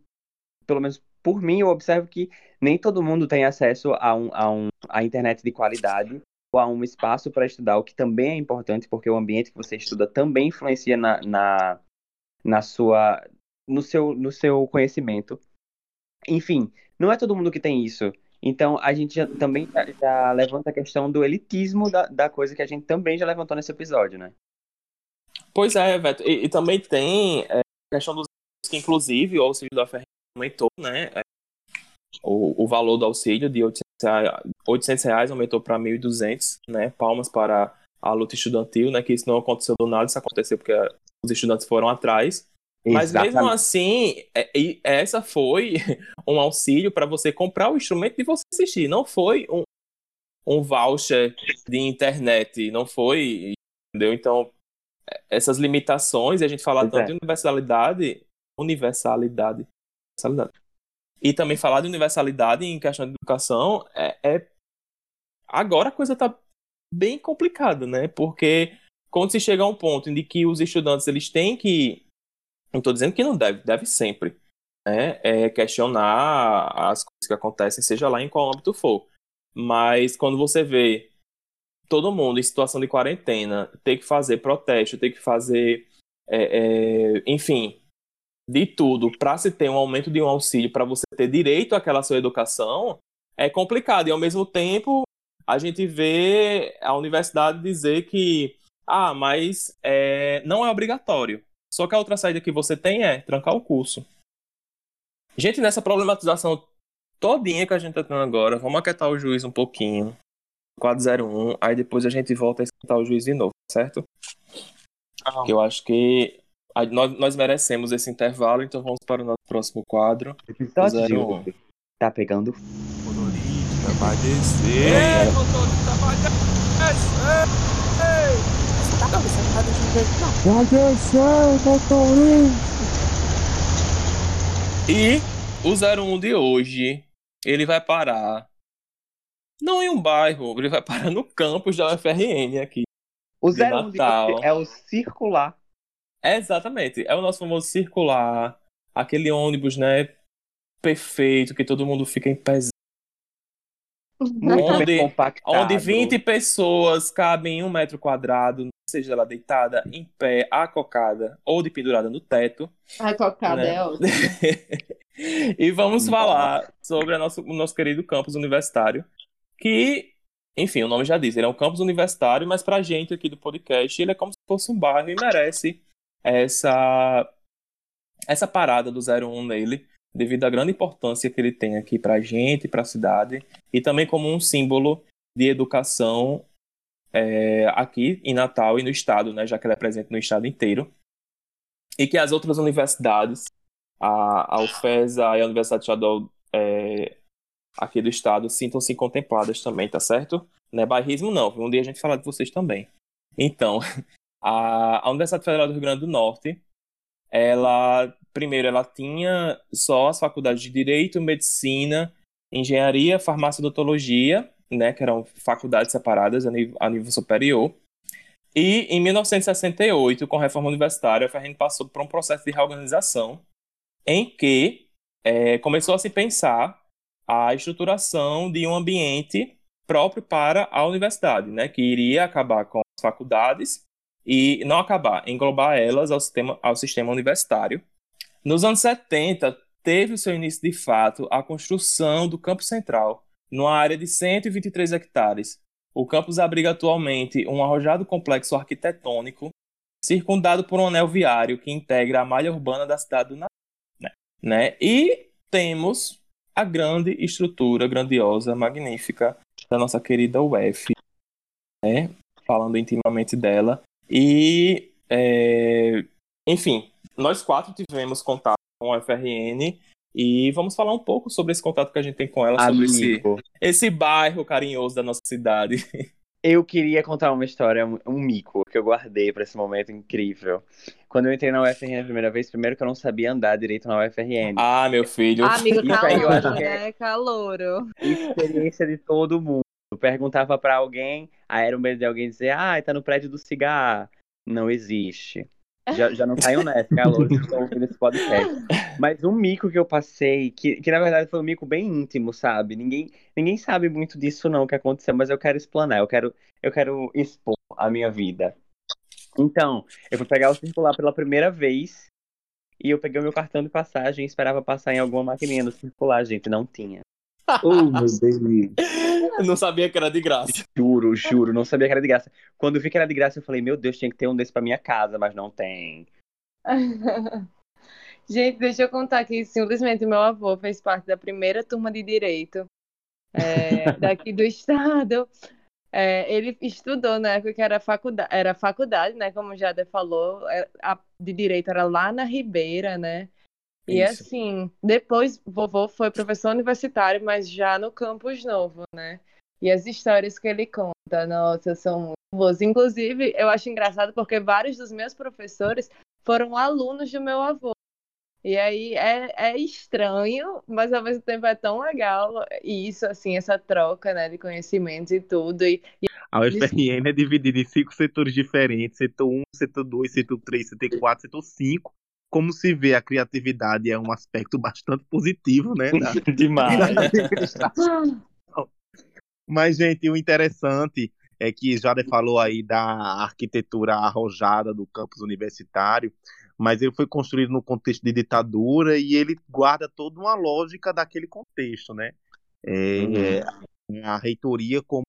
Speaker 1: pelo menos por mim, eu observo que nem todo mundo tem acesso a, um, a, um, a internet de qualidade a um espaço para estudar, o que também é importante, porque o ambiente que você estuda também influencia na, na, na sua, no, seu, no seu conhecimento. Enfim, não é todo mundo que tem isso. Então, a gente já, também já, já, levanta a questão do elitismo da, da coisa que a gente também já levantou nesse episódio, né?
Speaker 4: Pois é, Beto. E, e também tem é, a questão dos que, inclusive, o auxílio da Ferreira aumentou, né? É, o, o valor do auxílio de 800 800 reais aumentou para 1.200, né? Palmas para a luta estudantil, né? Que isso não aconteceu do nada, isso aconteceu porque os estudantes foram atrás. Mas Exatamente. mesmo assim, é, essa foi [laughs] um auxílio para você comprar o instrumento e você assistir. Não foi um, um voucher de internet, não foi, entendeu? Então, essas limitações, a gente fala tanto é. de universalidade, universalidade, universalidade e também falar de universalidade em questão de educação é, é... agora a coisa está bem complicada, né? Porque quando se chega a um ponto em que os estudantes eles têm que, não estou dizendo que não deve, deve sempre, né? É questionar as coisas que acontecem, seja lá em qual âmbito for. Mas quando você vê todo mundo em situação de quarentena ter que fazer protesto, ter que fazer, é, é, enfim, de tudo para se ter um aumento de um auxílio para você ter direito àquela sua educação, é complicado. E ao mesmo tempo, a gente vê a universidade dizer que, ah, mas é, não é obrigatório. Só que a outra saída que você tem é trancar o curso. Gente, nessa problematização todinha que a gente tá tendo agora, vamos aquietar o juiz um pouquinho. 401, aí depois a gente volta a escutar o juiz de novo, certo? Ah. Eu acho que nós, nós merecemos esse intervalo, então vamos para o nosso próximo quadro.
Speaker 1: Episódio de tá pegando
Speaker 3: Motorista vai descer. Ei, motorista vai descer. Você tá começando a descer. Vai descer, motorista.
Speaker 4: E o 01 de hoje, ele vai parar não em um bairro, ele vai parar no campus da UFRN aqui.
Speaker 1: O 01 de hoje é o circular.
Speaker 4: É, exatamente, é o nosso famoso circular, aquele ônibus, né, perfeito, que todo mundo fica em pé.
Speaker 1: Muito onde, bem compactado.
Speaker 4: Onde 20 pessoas cabem em um metro quadrado, seja ela deitada, em pé, acocada ou de pendurada no teto.
Speaker 2: Acocada né? é ótimo. [laughs]
Speaker 4: e vamos falar sobre nosso, o nosso querido campus universitário, que, enfim, o nome já diz, ele é um campus universitário, mas pra gente aqui do podcast, ele é como se fosse um bairro e merece essa essa parada do 01 nele, devido à grande importância que ele tem aqui pra gente, pra cidade, e também como um símbolo de educação é, aqui em Natal e no estado, né, já que ele é presente no estado inteiro, e que as outras universidades, a, a UFESA e a Universidade Estadual é, aqui do estado, sintam-se contempladas também, tá certo? Não é bairrismo não, um dia a gente fala de vocês também. Então, [laughs] a, a Universidade Federal do Rio Grande do Norte, ela, primeiro, ela tinha só as faculdades de Direito, Medicina, Engenharia, Farmácia e Odontologia, né, que eram faculdades separadas a nível, a nível superior. E em 1968, com a reforma universitária, a FRN passou por um processo de reorganização em que é, começou a se pensar a estruturação de um ambiente próprio para a universidade, né, que iria acabar com as faculdades e não acabar, englobar elas ao sistema, ao sistema universitário. Nos anos 70, teve o seu início de fato a construção do campus central, numa área de 123 hectares. O campus abriga atualmente um arrojado complexo arquitetônico, circundado por um anel viário que integra a malha urbana da cidade do Natal. Né? né? E temos a grande estrutura grandiosa, magnífica da nossa querida UF, né? falando intimamente dela. E, é... enfim, nós quatro tivemos contato com a FRN e vamos falar um pouco sobre esse contato que a gente tem com ela, sobre esse, esse bairro carinhoso da nossa cidade. [laughs]
Speaker 1: Eu queria contar uma história, um mico, que eu guardei para esse momento incrível. Quando eu entrei na UFRN a primeira vez, primeiro que eu não sabia andar direito na UFRN.
Speaker 4: Ah, meu filho.
Speaker 2: amigo, [laughs] Isso aí eu acho que é calouro.
Speaker 1: Experiência de todo mundo. Eu perguntava para alguém, aí era o medo de alguém dizer, ah, tá no prédio do cigarro. Não existe. Já, já não caiu nessa, calor, que estão ouvindo esse podcast. Mas um mico que eu passei, que, que na verdade foi um mico bem íntimo, sabe? Ninguém, ninguém sabe muito disso não que aconteceu, mas eu quero explanar, eu quero, eu quero expor a minha vida. Então, eu fui pegar o circular pela primeira vez e eu peguei o meu cartão de passagem e esperava passar em alguma maquininha do circular, gente, não tinha. [laughs]
Speaker 3: Oh, meu Deus.
Speaker 4: Não sabia que era de graça.
Speaker 1: Juro, juro, não sabia que era de graça. Quando eu vi que era de graça, eu falei, meu Deus, tinha que ter um desse pra minha casa, mas não tem. [laughs]
Speaker 2: Gente, deixa eu contar que simplesmente meu avô fez parte da primeira turma de direito é, [laughs] daqui do estado. É, ele estudou na época que era faculdade, era faculdade, né? Como já falou, é, a, de direito era lá na Ribeira, né? E Isso. assim, depois vovô foi professor universitário, mas já no campus novo, né? E as histórias que ele conta, nossa, são muito boas. Inclusive, eu acho engraçado porque vários dos meus professores foram alunos do meu avô. E aí é, é estranho, mas ao mesmo tempo é tão legal. E isso, assim, essa troca né, de conhecimentos e tudo. E, e...
Speaker 3: A UFRN é dividida em cinco setores diferentes: setor 1, setor 2, setor 3, setor 4, setor 5 como se vê a criatividade é um aspecto bastante positivo, né? [laughs] Da,
Speaker 1: Demais. [laughs]
Speaker 3: Mas, gente, o interessante é que Jade falou aí da arquitetura arrojada do campus universitário, mas ele foi construído no contexto de ditadura e ele guarda toda uma lógica daquele contexto, né? É, uhum. A reitoria como,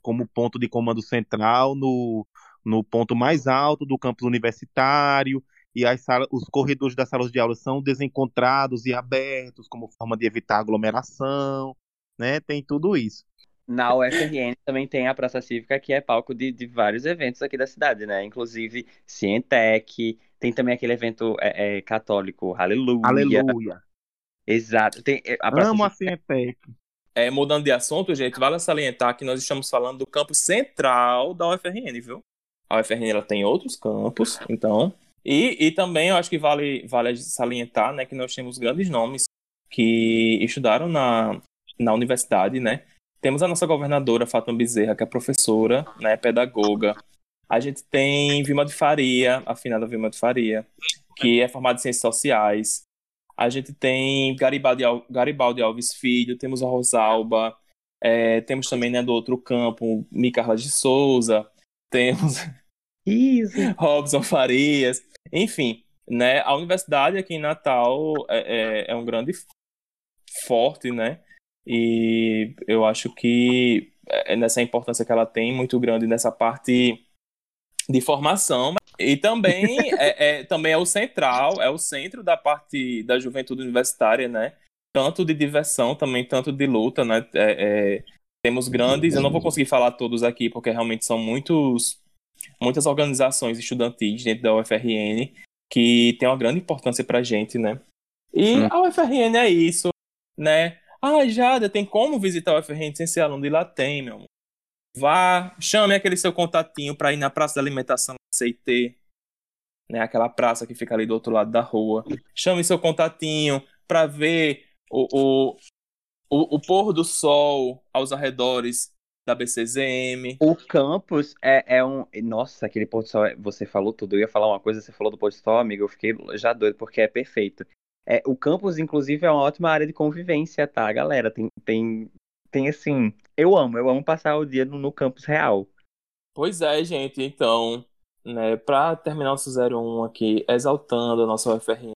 Speaker 3: como ponto de comando central no, no ponto mais alto do campus universitário, e as salas, os corredores das salas de aula são desencontrados e abertos como forma de evitar aglomeração, né? Tem tudo isso.
Speaker 1: Na UFRN também tem a Praça Cívica, que é palco de, de vários eventos aqui da cidade, né? Inclusive Cientec, tem também aquele evento é, é, católico, Aleluia.
Speaker 3: Aleluia.
Speaker 1: Exato. Tem,
Speaker 3: é, a Praça Amo Cívica... a Cientec.
Speaker 4: É, mudando de assunto, gente, vale salientar que nós estamos falando do campo central da UFRN, viu? A UFRN ela tem outros campos, então. E, e também eu acho que vale, vale salientar né, que nós temos grandes nomes que estudaram na, na universidade, né? Temos a nossa governadora, Fátima Bezerra, que é professora, né, pedagoga. A gente tem Vilma de Faria, a finada Vilma de Faria, que é formada em Ciências Sociais. A gente tem Garibaldi, Garibaldi Alves Filho, temos a Rosalba, é, temos também né, do outro campo, Micarla de Souza, temos
Speaker 1: Isso. [laughs]
Speaker 4: Robson Farias, enfim, né? A universidade aqui em Natal é, é, é um grande forte, né? E eu acho que é nessa importância que ela tem muito grande nessa parte de formação e também [laughs] é, é, também é o central, é o centro da parte da juventude universitária, né? Tanto de diversão, também tanto de luta, né? É, é temos grandes, eu não vou conseguir falar todos aqui porque realmente são muitos muitas organizações estudantis dentro da UFRN que tem uma grande importância pra gente, né? E hum. a UFRN é isso, né? Ah, Jada, tem como visitar a UFRN sem ser aluno de lá? Tem, meu amor. Vá, chame aquele seu contatinho para ir na praça da alimentação CIT, né? Aquela praça que fica ali do outro lado da rua. Chame seu contatinho para ver o, o, o, o pôr do sol aos arredores da BCZM.
Speaker 1: O campus é, é um. Nossa, aquele pôr do sol, você falou tudo. Eu ia falar uma coisa, você falou do pôr do sol, amigo. Eu fiquei já doido, porque é perfeito. É, o campus, inclusive, é uma ótima área de convivência, tá, galera? Tem, tem, tem assim. Eu amo, eu amo passar o dia no, no campus real.
Speaker 4: Pois é, gente. Então, né, para terminar nosso 01 aqui, exaltando a nossa UFRN,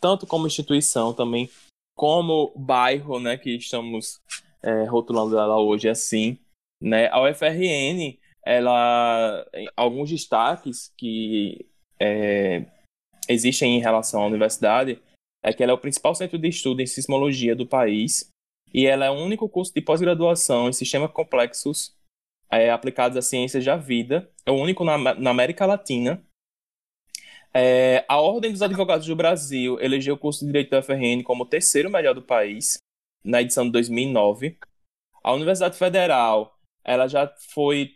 Speaker 4: tanto como instituição também, como bairro, né, que estamos é, rotulando ela hoje assim, né? A UFRN, ela, alguns destaques que é, existem em relação à universidade é que ela é o principal centro de estudo em sismologia do país e ela é o único curso de pós-graduação em sistemas complexos é, aplicados às ciências da vida, é o único na, na América Latina. É, a Ordem dos Advogados do Brasil elegeu o curso de Direito da UFRN como o terceiro melhor do país na edição de 2009. A Universidade Federal ela já foi,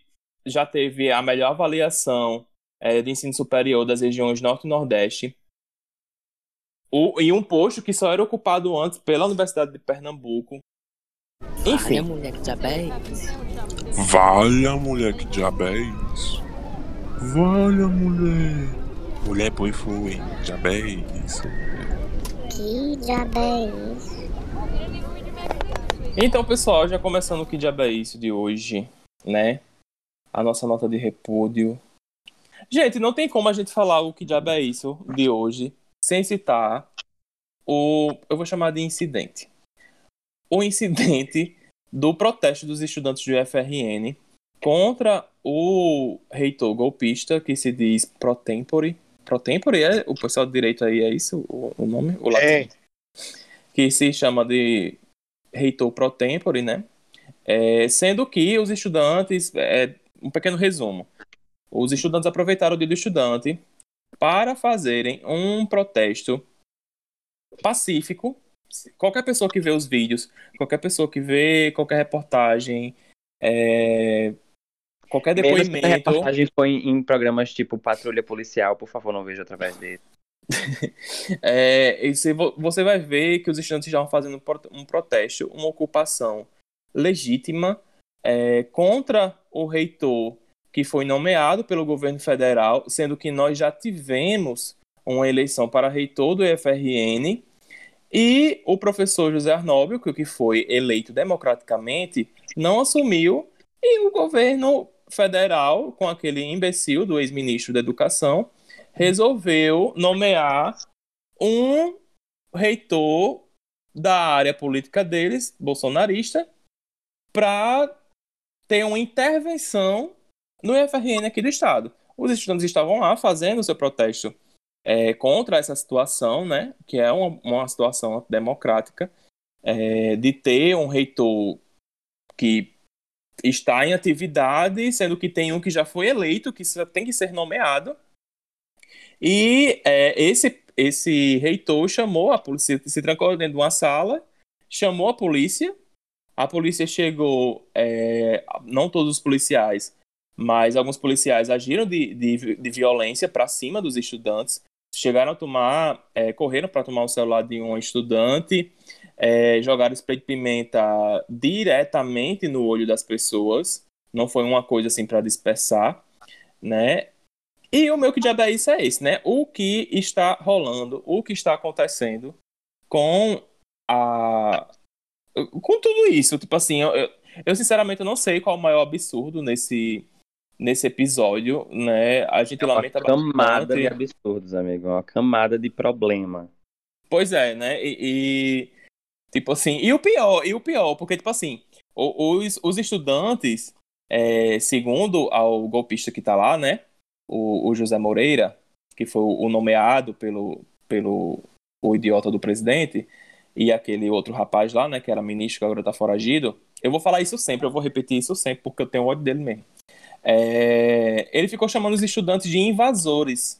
Speaker 4: já teve a melhor avaliação é, de ensino superior das regiões Norte e Nordeste. O, e um posto que só era ocupado antes pela Universidade de Pernambuco. Enfim.
Speaker 6: Valha, mulher que diabetes.
Speaker 7: Valha, mulher que diabetes. Valha, mulher. Mulher, põe foi. Diabetes.
Speaker 6: Que diabetes.
Speaker 4: Então, pessoal, já começando o que diabo é isso de hoje, né? A nossa nota de repúdio. Gente, não tem como a gente falar o que diabo é isso de hoje sem citar o. Eu vou chamar de incidente. O incidente do protesto dos estudantes do UFRN contra o reitor golpista que se diz pro tempore. Pro tempore é o pessoal de direito aí, é isso o, o nome? O latim. É. Que se chama de reitor pro tempore, né? É, sendo que os estudantes, é, um pequeno resumo, os estudantes aproveitaram o dia do estudante para fazerem um protesto pacífico. Qualquer pessoa que vê os vídeos, qualquer pessoa que vê qualquer reportagem, é, qualquer depoimento. Mesmo
Speaker 1: reportagem foi em programas tipo Patrulha Policial, por favor, não veja através dele. [laughs]
Speaker 4: é, você vai ver que os estudantes estavam fazendo um protesto, uma ocupação legítima é, contra o reitor que foi nomeado pelo governo federal, sendo que nós já tivemos uma eleição para reitor do IFRN e o professor José Arnóbio, que foi eleito democraticamente, não assumiu e o governo federal, com aquele imbecil do ex-ministro da Educação, resolveu nomear um reitor da área política deles, bolsonarista, para ter uma intervenção no FRN aqui do estado. Os estudantes estavam lá fazendo o seu protesto é, contra essa situação, né, que é uma, uma situação democrática, é, de ter um reitor que está em atividade, sendo que tem um que já foi eleito, que tem que ser nomeado. E é, esse, esse reitor chamou a polícia, se trancou dentro de uma sala, chamou a polícia. A polícia chegou, é, não todos os policiais, mas alguns policiais agiram de, de, de violência para cima dos estudantes. Chegaram a tomar, é, correram para tomar o celular de um estudante, é, jogaram spray de pimenta diretamente no olho das pessoas. Não foi uma coisa assim para dispersar, né? E o meu que diabo é isso é esse, né? O que está rolando, o que está acontecendo com a com tudo isso, tipo assim, eu, eu sinceramente não sei qual é o maior absurdo nesse nesse episódio, né? A gente
Speaker 1: É uma
Speaker 4: lamenta
Speaker 1: camada
Speaker 4: bastante.
Speaker 1: de absurdos, amigo. Uma camada de problema.
Speaker 4: Pois é, né? E, e, tipo assim, e o pior, e o pior, porque tipo assim, os, os estudantes, é, segundo ao golpista que tá lá, né? O, o José Moreira, que foi o nomeado pelo, pelo o idiota do presidente, e aquele outro rapaz lá, né, que era ministro que agora tá foragido. Eu vou falar isso sempre, eu vou repetir isso sempre, porque eu tenho ódio dele mesmo. É, ele ficou chamando os estudantes de invasores.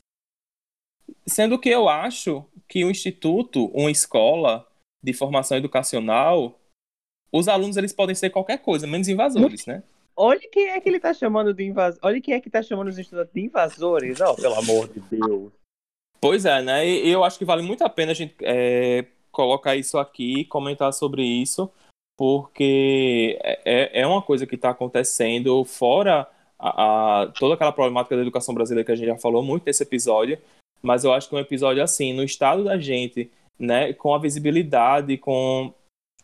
Speaker 4: Sendo que eu acho que o instituto, uma escola de formação educacional, os alunos eles podem ser qualquer coisa, menos invasores, né?
Speaker 1: Olha quem é que ele tá chamando de invasores. Olha quem é que tá chamando os estudantes de invasores. Oh, pelo amor de Deus.
Speaker 4: Pois é, né? Eu acho que vale muito a pena a gente é, colocar isso aqui, comentar sobre isso, porque é, é uma coisa que está acontecendo fora a, a- toda aquela problemática da educação brasileira que a gente já falou muito nesse episódio, mas eu acho que um episódio assim, no estado da gente, né, com a visibilidade, com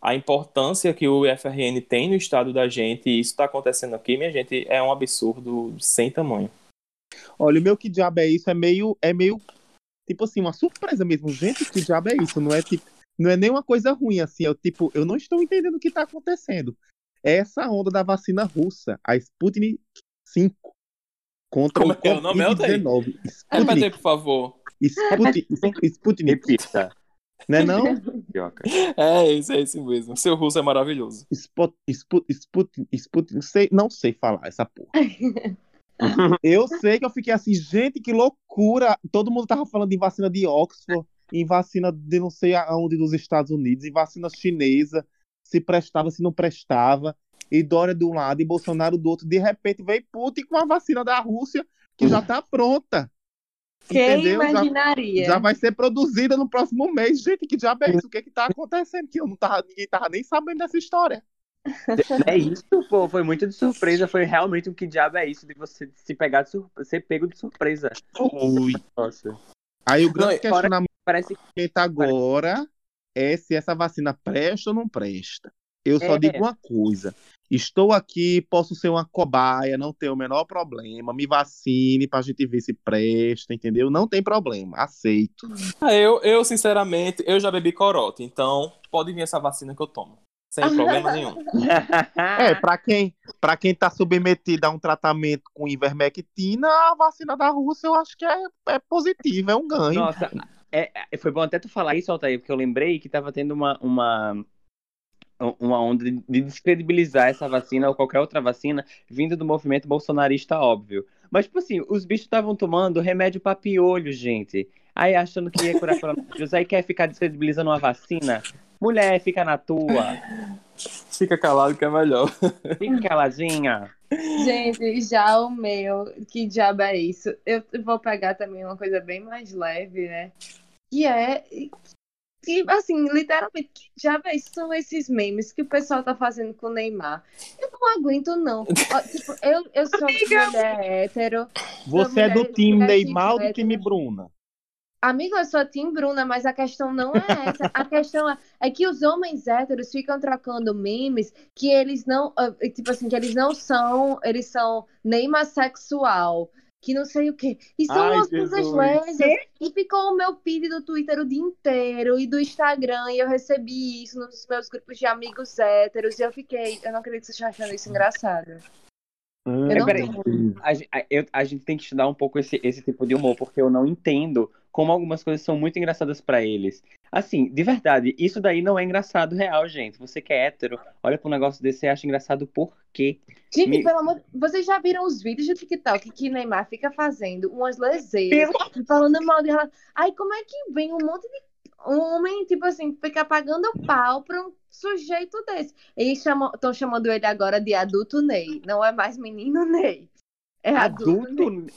Speaker 4: a importância que o FRN tem no estado da gente, e isso está acontecendo aqui, minha gente, é um absurdo sem tamanho.
Speaker 3: Olha, o meu que diabo é isso é meio, é meio, tipo assim, uma surpresa mesmo. Gente, que diabo é isso? Não é tipo, não é nem uma coisa ruim, assim. Eu, tipo, eu não estou entendendo o que está acontecendo. É essa onda da vacina russa, a Sputnik 5, contra
Speaker 4: Como
Speaker 3: o
Speaker 4: é é o nome, Altair?
Speaker 3: Covid-19.
Speaker 4: Repete
Speaker 3: Sputnik,
Speaker 4: aí, por favor.
Speaker 3: Sputnik, Sputnik,
Speaker 1: Repita.
Speaker 3: Não é não?
Speaker 1: Idioca.
Speaker 4: É, isso é esse mesmo. Seu russo é maravilhoso.
Speaker 3: Sput, Sput, Sputnik, Sputnik, sei, não sei falar essa porra. [laughs] Eu sei que eu fiquei assim, gente, que loucura. Todo mundo tava falando em vacina de Oxford, em vacina de não sei aonde dos Estados Unidos, em vacina chinesa, se prestava, se não prestava. E Dória de um lado e Bolsonaro do outro. De repente veio Putin com a vacina da Rússia, que já tá pronta.
Speaker 2: Quem
Speaker 3: Entendeu? Já-
Speaker 2: imaginaria?
Speaker 3: Já vai ser produzida no próximo mês. Gente, que diabo é isso? O que que tá acontecendo? Que eu não tava, ninguém tava nem sabendo dessa história.
Speaker 1: É isso, pô. Foi muito de surpresa. Foi realmente o que diabo é isso de você se pegar de surpresa, ser pego de surpresa.
Speaker 3: Ui.
Speaker 1: Nossa.
Speaker 3: Aí o grande
Speaker 1: Não,
Speaker 3: questionamento
Speaker 1: Parece
Speaker 3: feito agora é se essa vacina presta ou não presta. Eu só
Speaker 1: É.
Speaker 3: digo uma coisa. Estou aqui, posso ser uma cobaia, não tenho o menor problema. Me vacine pra gente ver se presta, entendeu? Não tem problema, aceito.
Speaker 4: Ah, eu, eu, sinceramente, eu já bebi corote, então pode vir essa vacina que eu tomo. Sem problema nenhum. [laughs]
Speaker 3: É, pra quem, pra quem tá submetido a um tratamento com ivermectina, a vacina da Rússia eu acho que é, é positiva, é um ganho.
Speaker 1: Nossa, é, é- foi bom até tu falar isso, Altair, porque eu lembrei que tava tendo uma, uma, uma onda de de descredibilizar essa vacina ou qualquer outra vacina vindo do movimento bolsonarista, óbvio. Mas, tipo assim, os bichos estavam tomando remédio pra piolho, gente. Aí achando que ia curar coronavírus, aí quer ficar descredibilizando uma vacina. Mulher, fica na tua.
Speaker 4: Fica calado que é melhor.
Speaker 1: Fica caladinha.
Speaker 2: Gente, já o meu, que diabo é isso? Eu vou pegar também uma coisa bem mais leve, né? Que é. Que, assim, literalmente, que diabo isso? São esses memes que o pessoal tá fazendo com o Neymar. Eu não aguento, não. [laughs] Tipo, eu, eu sou mulher hétero.
Speaker 3: Você é do time Neymar ou do time Bruna?
Speaker 2: Amigo, eu sou Tim Bruna, mas a questão não é essa. A questão é, é que os homens héteros ficam trocando memes que eles não, ah, tipo assim, que eles não são, eles são Neymar sexual, que não sei o quê. E são
Speaker 3: Ai,
Speaker 2: umas coisas
Speaker 3: Jesus.
Speaker 2: lesas. E ficou o meu feed do Twitter o dia inteiro e do Instagram. E eu recebi isso nos meus grupos de amigos héteros. E eu fiquei, eu não acredito que vocês estão achando isso engraçado.
Speaker 3: Hum.
Speaker 2: Eu
Speaker 1: É,
Speaker 2: não
Speaker 1: peraí. A, a- eu- a gente tem que estudar um pouco esse, esse tipo de humor, porque eu não entendo como algumas coisas são muito engraçadas pra eles. Assim, de verdade, isso daí não é engraçado real, gente. Você que é hétero, olha pra um negócio desse e acha engraçado por quê?
Speaker 2: Gente,
Speaker 1: Me-
Speaker 2: pelo amor vocês já viram os vídeos do TikTok que Neymar fica fazendo umas leseiras e falando mal dela? Ai, como é que vem um monte de homem, tipo assim, ficar pagando pau pra um sujeito desse? Eles estão chamando ele agora de adulto Ney, não é mais menino Ney. É adulto, Ney.
Speaker 1: Adulto.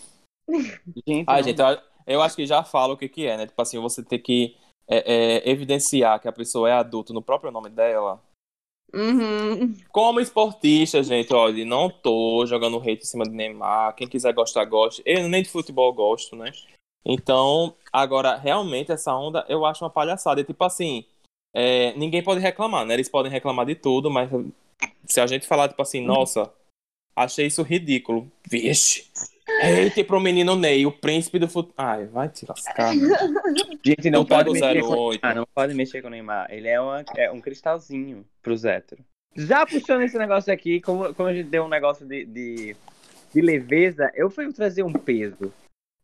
Speaker 1: [laughs] Gente,
Speaker 4: Ah,
Speaker 1: não-
Speaker 4: gente, eu, eu acho que já fala o que, que é, né? Tipo assim, você ter que é, é, evidenciar que a pessoa é adulto no próprio nome dela.
Speaker 2: Uhum.
Speaker 4: Como esportista, gente, olha, não tô jogando hate em cima de Neymar. Quem quiser gostar, goste. Eu nem de futebol gosto, né? Então, agora, realmente, essa onda eu acho uma palhaçada. E, tipo assim, é, ninguém pode reclamar, né? Eles podem reclamar de tudo, mas se a gente falar, tipo assim, nossa, achei isso ridículo. Vixe. Hate pro menino Ney, o príncipe do futebol. Ai, vai te lascar.
Speaker 1: gente, não pode mexer com
Speaker 4: 08.
Speaker 1: Ah, não pode mexer com o Neymar. Ele é, uma- é um cristalzinho pros héteros. Já puxando esse negócio aqui, como, como a gente deu um negócio de, de, de leveza, eu fui trazer um peso.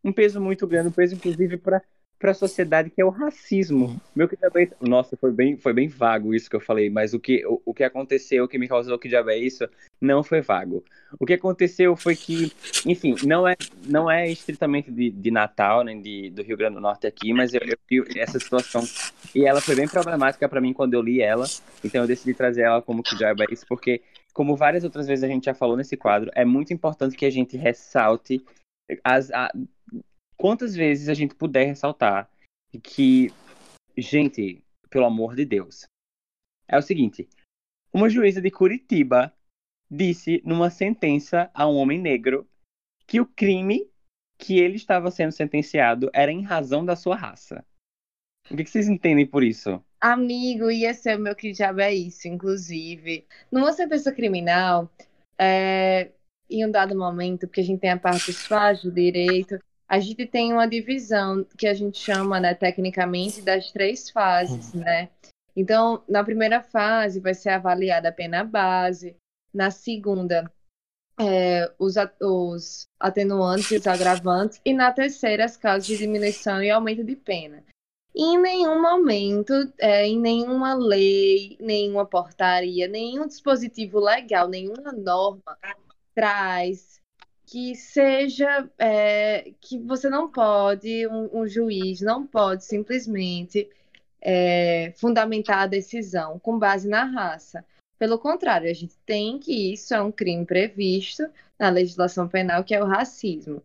Speaker 1: Um peso muito grande, um peso, inclusive, para a sociedade, que é o racismo. Meu que também. Nossa, foi bem, foi bem vago isso que eu falei, mas o que, o, o que aconteceu, o que me causou que diabo é isso, não foi vago. O que aconteceu foi que, enfim, não é, não é estritamente de, de Natal, nem de, do Rio Grande do Norte aqui, mas eu, eu vi essa situação e ela foi bem problemática para mim quando eu li ela, então eu decidi trazer ela como que diabo é isso, porque, como várias outras vezes a gente já falou nesse quadro, é muito importante que a gente ressalte as, a- quantas vezes a gente puder ressaltar que, gente, pelo amor de Deus, é o seguinte: uma juíza de Curitiba disse numa sentença a um homem negro que o crime que ele estava sendo sentenciado era em razão da sua raça. O que vocês entendem por isso?
Speaker 2: Amigo, ia ser o meu que diabo é isso, inclusive. Numa sentença criminal, é, em um dado momento, porque a gente tem a parte fácil, direito, a gente tem uma divisão que a gente chama, né, tecnicamente, das três fases, né? Então, na primeira fase vai ser avaliada a pena base, na segunda, é, os, os atenuantes e os agravantes, e na terceira, as causas de diminuição e aumento de pena. E em nenhum momento, é, em nenhuma lei, nenhuma portaria, nenhum dispositivo legal, nenhuma norma traz que seja é, que você não pode, um, um juiz não pode simplesmente é, fundamentar a decisão com base na raça. Pelo contrário, a gente tem que isso é um crime previsto na legislação penal, que é o racismo.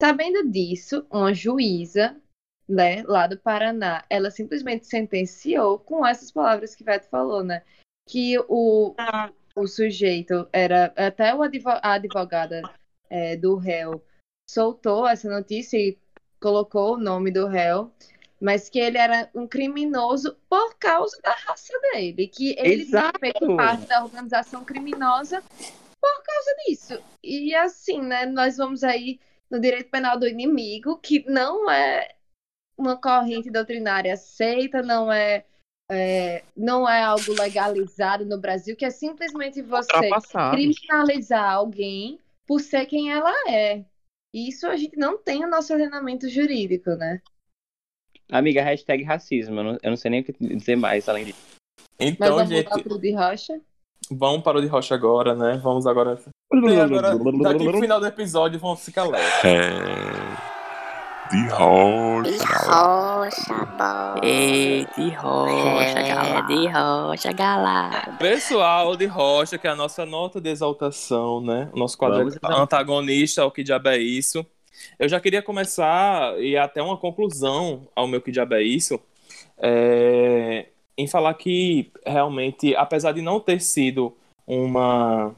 Speaker 2: Sabendo disso, uma juíza né, lá do Paraná, ela simplesmente sentenciou com essas palavras que o Beto falou, né? Que o, o sujeito era. Até o advo- a advogada é, do réu soltou essa notícia e colocou o nome do réu, mas que ele era um criminoso por causa da raça dele, que ele tinha
Speaker 1: Exato!
Speaker 2: feito parte da organização criminosa por causa disso. E assim, né? Nós vamos aí no direito penal do inimigo, que não é uma corrente doutrinária aceita, não é, é, não é algo legalizado no Brasil, que é simplesmente você criminalizar alguém por ser quem ela é. Isso a gente não tem no nosso ordenamento jurídico, né?
Speaker 1: Amiga, hashtag racismo. Eu não, eu não sei nem o que dizer mais além disso.
Speaker 2: Mas
Speaker 4: Então,
Speaker 2: vamos
Speaker 4: gente,
Speaker 2: lá pro de rocha.
Speaker 4: vamos para o de rocha agora, né? Vamos agora. Tem agora daqui pro final do episódio, vamos ficar leve.
Speaker 7: É. De rocha.
Speaker 6: Rocha, bom.
Speaker 8: Ei, de rocha,
Speaker 6: É,
Speaker 8: galera.
Speaker 6: de rocha, galera.
Speaker 4: Pessoal de rocha, que é a nossa nota de exaltação, né? O nosso quadro
Speaker 1: Vamos
Speaker 4: antagonista, o que diabo é isso. Eu já queria começar e até uma conclusão ao meu que diabo é isso, é, em falar que realmente, apesar de não ter sido uma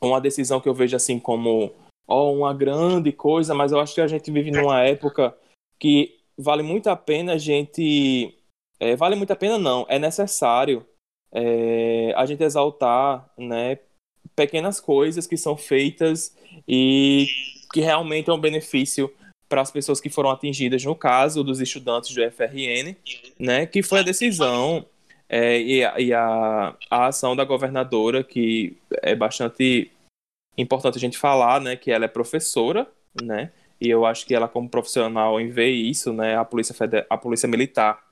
Speaker 4: uma decisão que eu vejo assim como ó, uma grande coisa, mas eu acho que a gente vive numa época que vale muito a pena a gente é, vale muito a pena não, é necessário é, a gente exaltar, né, pequenas coisas que são feitas e que realmente é um benefício para as pessoas que foram atingidas, no caso dos estudantes do FRN, né, que foi a decisão é, e, a, e a, a ação da governadora, que é bastante importante a gente falar, né, que ela é professora, né, e eu acho que ela como profissional em ver isso, né, a polícia Feder a polícia militar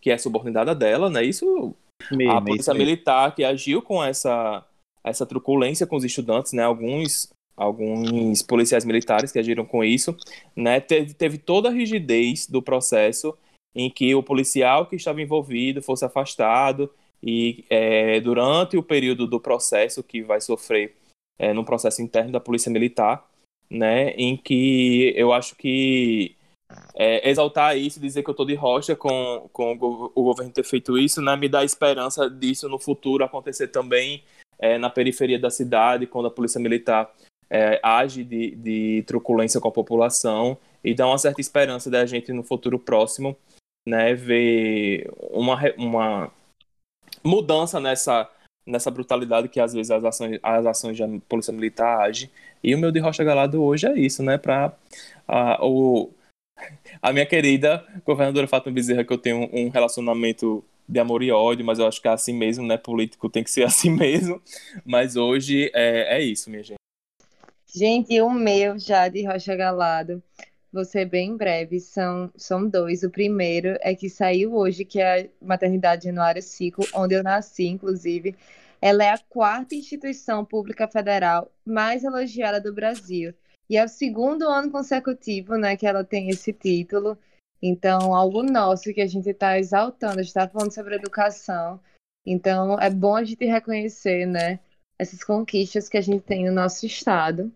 Speaker 4: que é subordinada dela, né, isso
Speaker 1: Mesmo,
Speaker 4: a polícia
Speaker 1: mesmo.
Speaker 4: militar que agiu com essa essa truculência com os estudantes, né, alguns alguns policiais militares que agiram com isso, né, teve, teve toda a rigidez do processo em que o policial que estava envolvido fosse afastado e é, durante o período do processo que vai sofrer é, no processo interno da polícia militar, né, em que eu acho que é, exaltar isso, dizer que eu estou de rocha com, com o, go- o governo ter feito isso, né, me dá esperança disso no futuro acontecer também é, na periferia da cidade, quando a polícia militar é, age de, de truculência com a população e dá uma certa esperança da gente no futuro próximo, né, ver uma, uma mudança nessa nessa brutalidade que às vezes as ações, as ações da polícia militar agem. E o meu de Rocha Galado hoje é isso, né, para a, o, a minha querida governadora Fátima Bezerra, que eu tenho um relacionamento de amor e ódio, mas eu acho que é assim mesmo, né? Político tem que ser [laughs] assim mesmo. Mas hoje é, é isso, minha gente.
Speaker 2: Gente, o meu já de Rocha Galado, ser bem breve, são, são dois. O primeiro é que saiu hoje, que é a Maternidade Januário Ciclo, onde eu nasci, inclusive. Ela é a quarta instituição pública federal mais elogiada do Brasil. E é o segundo ano consecutivo, né, que ela tem esse título. Então, algo nosso que a gente está exaltando, a gente está falando sobre educação. Então, é bom a gente reconhecer, né, essas conquistas que a gente tem no nosso estado.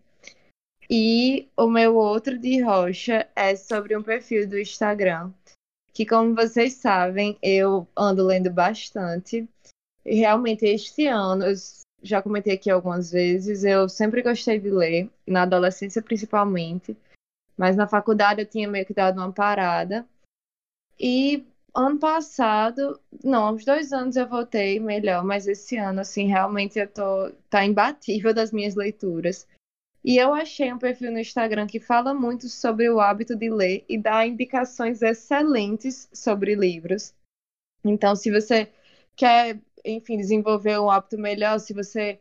Speaker 2: E o meu outro de rocha é sobre um perfil do Instagram, que, como vocês sabem, eu ando lendo bastante. E realmente, este ano, eu já comentei aqui algumas vezes, eu sempre gostei de ler, na adolescência principalmente, mas na faculdade eu tinha meio que dado uma parada. E ano passado, não, uns dois anos eu voltei melhor, mas esse ano, assim, realmente eu tô, tá imbatível das minhas leituras. E eu achei um perfil no Instagram que fala muito sobre o hábito de ler e dá indicações excelentes sobre livros. Então, se você quer, enfim, desenvolver um hábito melhor, se você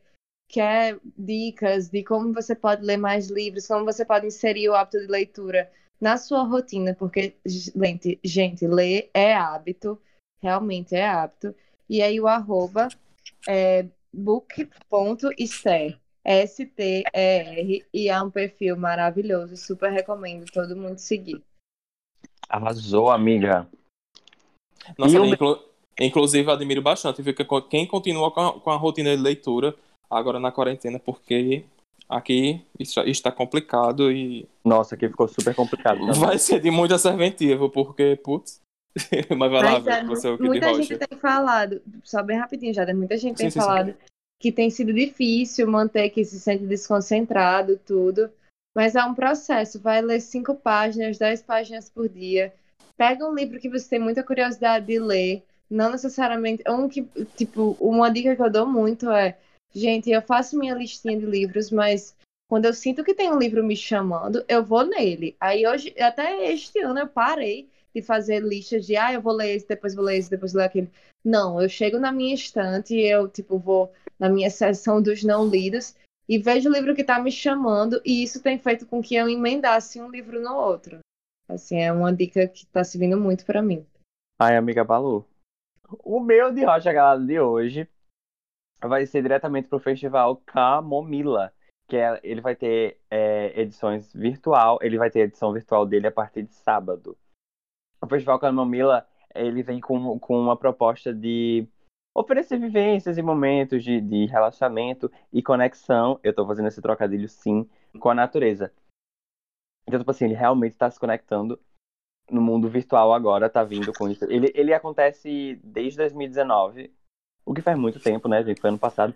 Speaker 2: quer dicas de como você pode ler mais livros, como você pode inserir o hábito de leitura na sua rotina, porque, gente, gente ler é hábito, realmente é hábito. E aí o arroba é book.ster. S-T-E-R, e é um perfil maravilhoso, super recomendo todo mundo seguir.
Speaker 1: Arrasou, amiga.
Speaker 4: Nossa,
Speaker 1: E o
Speaker 4: inclu- inclusive, eu admiro bastante co- quem continua com a, com a rotina de leitura agora na quarentena, porque aqui isso está complicado e
Speaker 1: Nossa, aqui ficou super complicado. também.
Speaker 4: vai ser de muita serventia, viu? porque, putz. [laughs] Mas vai lá,
Speaker 2: Mas é,
Speaker 4: você o que de
Speaker 2: muita
Speaker 4: rocha.
Speaker 2: gente tem falado, só bem rapidinho já, né? muita gente tem
Speaker 4: Sim, sim, sim.
Speaker 2: Que tem sido difícil manter, que se sente desconcentrado, tudo. Mas é um processo, vai ler cinco páginas, dez páginas por dia. Pega um livro que você tem muita curiosidade de ler, não necessariamente. Um que, tipo, uma dica que eu dou muito é, gente, eu faço minha listinha de livros, mas quando eu sinto que tem um livro me chamando, eu vou nele. Aí hoje, até este ano eu parei de fazer listas de, ah, eu vou ler esse, depois vou ler esse, depois vou ler aquele. Não, eu chego na minha estante e eu, tipo, vou na minha seção dos não lidos e vejo o livro que tá me chamando e isso tem feito com que eu emendasse um livro no outro. Assim, é uma dica que tá servindo muito pra mim.
Speaker 1: Ai, amiga Balu. O meu de Rocha Galado de hoje vai ser diretamente pro festival Camomila, que é, ele vai ter é, edições virtual, ele vai ter edição virtual dele a partir de sábado. O festival Camomila, ele vem com, com uma proposta de oferecer vivências e momentos de, de relaxamento e conexão, eu tô fazendo esse trocadilho sim, com a natureza. Então, tipo assim, ele realmente está se conectando no mundo virtual agora, tá vindo com isso. Ele, ele acontece desde 2019, o que faz muito tempo, né, gente? Foi ano passado.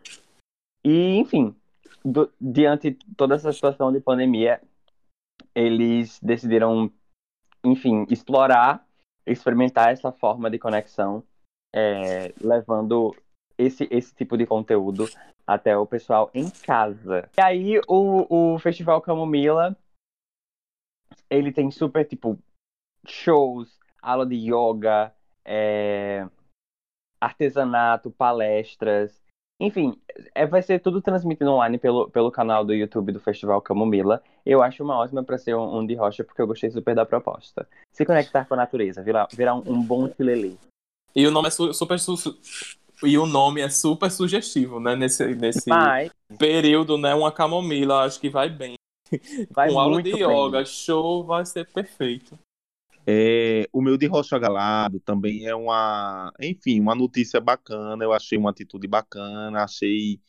Speaker 1: E, enfim, do- diante toda essa situação de pandemia, eles decidiram, enfim, explorar, experimentar essa forma de conexão, é, levando esse, esse tipo de conteúdo até o pessoal em casa. E aí o, o Festival Camomila, ele tem super, tipo, shows, aula de yoga, é, artesanato, palestras. Enfim, é, vai ser tudo transmitido online pelo, pelo canal do YouTube do Festival Camomila. Eu acho uma ótima para ser um, um de rocha, porque eu gostei super da proposta. Se conectar com a natureza, virar, virar um, um bom ukulele.
Speaker 4: E o nome é su- super su- e o nome é super sugestivo, né? Nesse, nesse
Speaker 1: Mas
Speaker 4: período, né? Uma camomila, acho que vai bem. [laughs]
Speaker 1: vai
Speaker 4: Com aula
Speaker 1: muito
Speaker 4: de
Speaker 1: bem.
Speaker 4: yoga, show, vai ser perfeito.
Speaker 3: É, o meu de Rocha Galado também é uma, enfim, uma notícia bacana. Eu achei uma atitude bacana, achei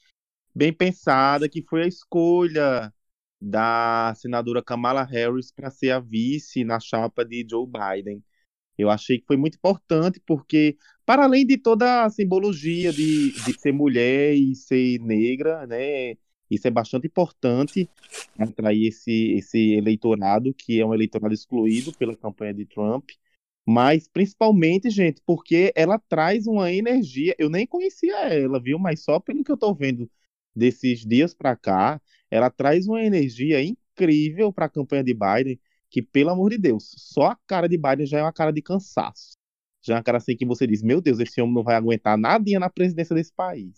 Speaker 3: bem pensada, que foi a escolha da senadora Kamala Harris para ser a vice na chapa de Joe Biden. Eu achei que foi muito importante, porque, para além de toda a simbologia de, de ser mulher e ser negra, né, isso é bastante importante atrair esse, esse eleitorado, que é um eleitorado excluído pela campanha de Trump. Mas, principalmente, gente, porque ela traz uma energia. Eu nem conhecia ela, viu? Mas só pelo que eu tô vendo desses dias para cá, ela traz uma energia incrível para a campanha de Biden, que, pelo amor de Deus, só a cara de Biden já é uma cara de cansaço. Já é uma cara assim que você diz, meu Deus, esse homem não vai aguentar nadinha na presidência desse país.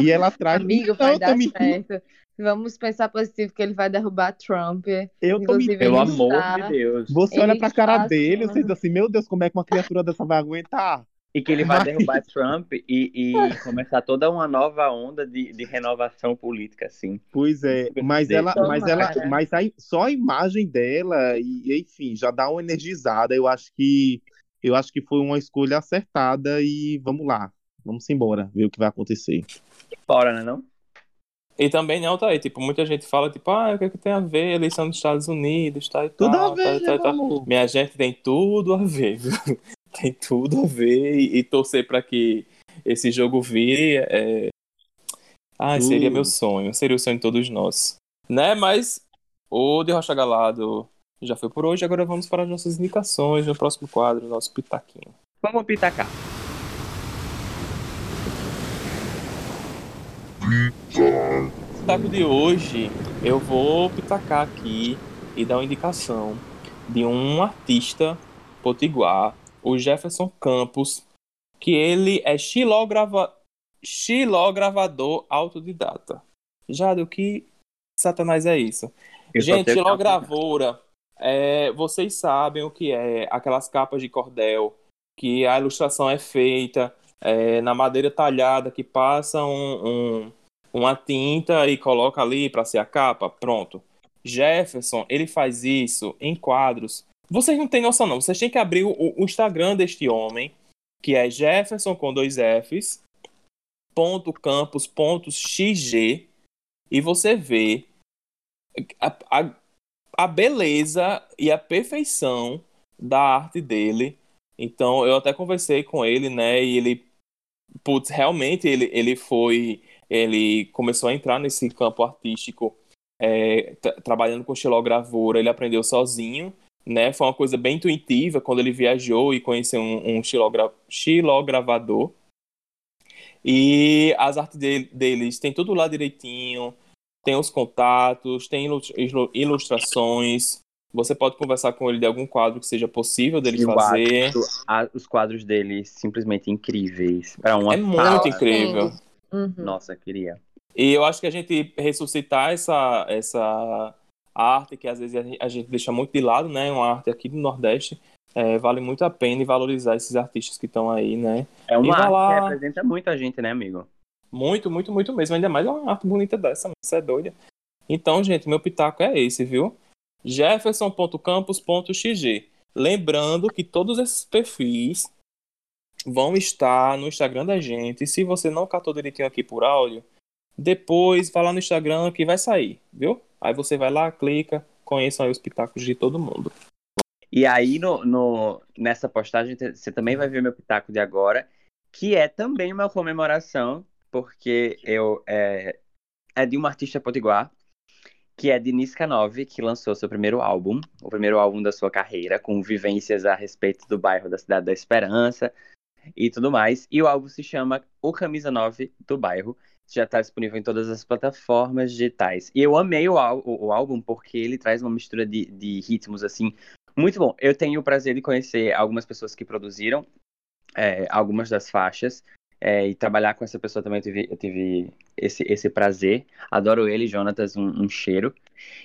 Speaker 3: E ela [laughs] traz.
Speaker 2: Amigo, vai dar
Speaker 3: mentindo.
Speaker 2: certo. Vamos pensar positivo que ele vai derrubar Trump.
Speaker 3: Eu tô mentindo.
Speaker 1: Pelo amor
Speaker 2: está-
Speaker 1: de Deus.
Speaker 3: Você
Speaker 2: Ele
Speaker 3: olha pra cara dele,
Speaker 2: assim,
Speaker 3: você diz assim, meu Deus, como é que uma criatura dessa vai aguentar?
Speaker 1: E que ele vai
Speaker 3: Mas-
Speaker 1: derrubar Trump e, e [laughs] começar toda uma nova onda de, de renovação política, assim.
Speaker 3: Pois é, mas ela, mas ela, mas a, só a imagem dela e enfim, já dá uma energizada. Eu acho que eu acho que foi uma escolha acertada e vamos lá. Vamos embora, ver o que vai acontecer.
Speaker 1: Bora, né não?
Speaker 4: E também, não, tá aí, tipo, muita gente fala, tipo, ah, o que, é que tem a ver eleição dos Estados Unidos, tá e
Speaker 3: Tudo
Speaker 4: tal,
Speaker 3: a ver,
Speaker 4: tá,
Speaker 3: né,
Speaker 4: tal.
Speaker 3: amor?
Speaker 4: Minha gente tem tudo a ver, viu? [laughs] Tem tudo a ver e, e torcer pra que esse jogo vire. É... Ai, seria meu sonho, seria o sonho de todos nós. Né, mas o de Rocha Galado já foi por hoje, agora vamos para as nossas indicações no próximo quadro, nosso pitaquinho.
Speaker 1: Vamos pitacar.
Speaker 4: No taco de hoje, eu vou pitacar aqui e dar uma indicação de um artista potiguar, o Jefferson Campos, que ele é xilograva... xilogravador autodidata. Já do que satanás é isso?
Speaker 1: Eu
Speaker 4: Gente, xilogravura, é, vocês sabem o que é aquelas capas de cordel, que a ilustração é feita é, na madeira talhada, que passa um, um- uma tinta e coloca ali para ser a capa, pronto. Jefferson, ele faz isso em quadros. Vocês não têm noção, não. Vocês têm que abrir o, o Instagram deste homem, que é Jefferson com dois Fs, ponto campus, ponto xg, e você vê a, a, a beleza e a perfeição da arte dele. Então, eu até conversei com ele, né? E ele, putz, realmente ele, ele foi, ele começou a entrar nesse campo artístico, é, tra- trabalhando com xilogravura. Ele aprendeu sozinho, né? Foi uma coisa bem intuitiva quando ele viajou e conheceu um, um xilogra, xilogravador. E as artes dele- deles tem tudo lá direitinho, tem os contatos, tem ilu- ilu- ilustrações. Você pode conversar com ele de algum quadro que seja possível dele
Speaker 1: Eu
Speaker 4: fazer.
Speaker 1: acho a- os quadros dele simplesmente incríveis. Para uma
Speaker 4: É muito incrível.
Speaker 2: Uhum.
Speaker 1: Nossa, queria.
Speaker 4: E eu acho que a gente ressuscitar essa, essa arte que às vezes a gente- a deixa muito de lado, né? Uma arte aqui do Nordeste. é, vale muito a pena e valorizar esses artistas que estão aí, né?
Speaker 1: É uma arte
Speaker 4: lá.
Speaker 1: que representa muito a gente, né, amigo?
Speaker 4: Muito, muito, muito mesmo. Ainda mais uma arte bonita dessa, você é doida. Então, gente, meu pitaco é esse, viu? jefferson.campus.xg. Lembrando que todos esses perfis vão estar no Instagram da gente. E se você não catou direitinho aqui por áudio, depois vai lá no Instagram que vai sair, viu? Aí você vai lá, clica, conheçam aí os pitacos de todo mundo.
Speaker 1: E aí, no, no- nessa postagem, você também vai ver meu pitaco de agora, que é também uma comemoração, porque eu é, é de uma artista potiguar, que é Denise Canove, que lançou seu primeiro álbum, o primeiro álbum da sua carreira, com vivências a respeito do bairro da Cidade da Esperança e tudo mais. E o álbum se chama O Camisa 9 do Bairro. Já está disponível em todas as plataformas digitais. E eu amei o, o, o álbum porque ele traz uma mistura de, de, ritmos, assim, muito bom. Eu tenho o prazer de conhecer algumas pessoas que produziram é, algumas das faixas. É, e trabalhar com essa pessoa também eu tive, eu tive esse, esse prazer. Adoro ele, Jonatas, um, um cheiro.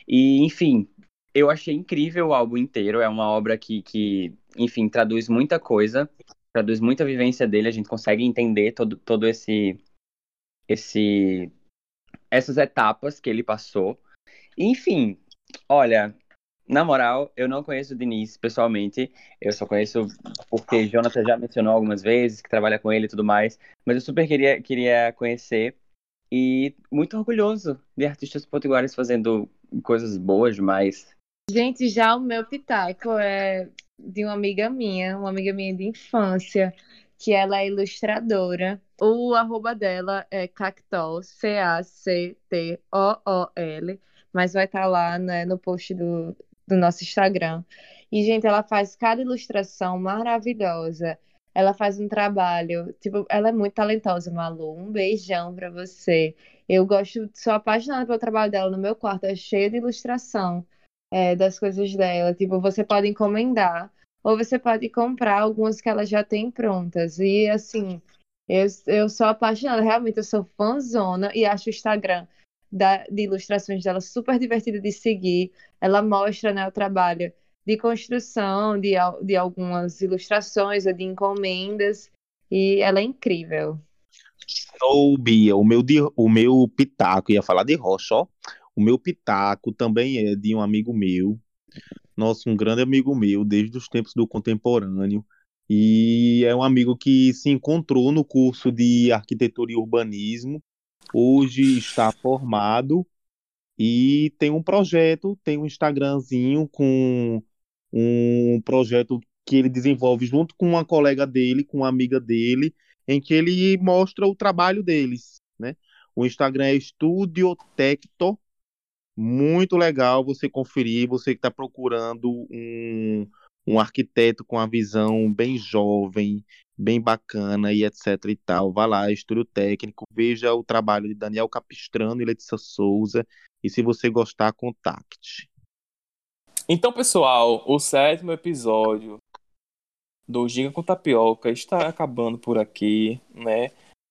Speaker 1: E, enfim, eu achei incrível o álbum inteiro. É uma obra que, que, enfim, traduz muita coisa, traduz muita vivência dele. A gente consegue entender todo, todo esse esse essas etapas que ele passou. Enfim, olha, na moral, eu não conheço o Diniz pessoalmente. Eu só conheço porque Jonathan já mencionou algumas vezes que trabalha com ele e tudo mais. Mas eu super queria, queria conhecer. E muito orgulhoso de artistas potiguares fazendo coisas boas demais.
Speaker 2: Gente, já o meu pitaco é de uma amiga minha, uma amiga minha de infância, que ela é ilustradora. O arroba dela é Cactol, C-A-C-T-O-O-L, mas vai estar tá lá né, no post do, do nosso Instagram. E, gente, ela faz cada ilustração maravilhosa. Ela faz um trabalho, tipo, ela é muito talentosa, Malu. Um beijão pra você. Eu gosto, sou apaixonada pelo trabalho dela. No meu quarto é cheio de ilustração é, das coisas dela. Tipo, você pode encomendar ou você pode comprar algumas que ela já tem prontas. E assim, eu, eu sou apaixonada, realmente eu sou fãzona e acho o Instagram da, de ilustrações dela super divertido de seguir. Ela mostra né, o trabalho de construção de, de algumas ilustrações ou de encomendas e ela é incrível.
Speaker 3: Sou Bia, o meu, o meu pitaco, ia falar de rocha, ó. O meu pitaco também é de um amigo meu, nosso, um grande amigo meu, desde os tempos do contemporâneo. E é um amigo que se encontrou no curso de arquitetura e urbanismo. Hoje está formado e tem um projeto, tem um Instagramzinho com um projeto que ele desenvolve junto com uma colega dele, com uma amiga dele, em que ele mostra o trabalho deles, né? O Instagram é Estúdio Tecto, muito legal você conferir, você que está procurando um, um arquiteto com a visão bem jovem, bem bacana e etc e tal. Vá lá, estúdio técnico, veja o trabalho de Daniel Capistrano e Letícia Souza e se você gostar, contacte.
Speaker 4: Então, pessoal, o sétimo episódio do Giga com Tapioca está acabando por aqui, né?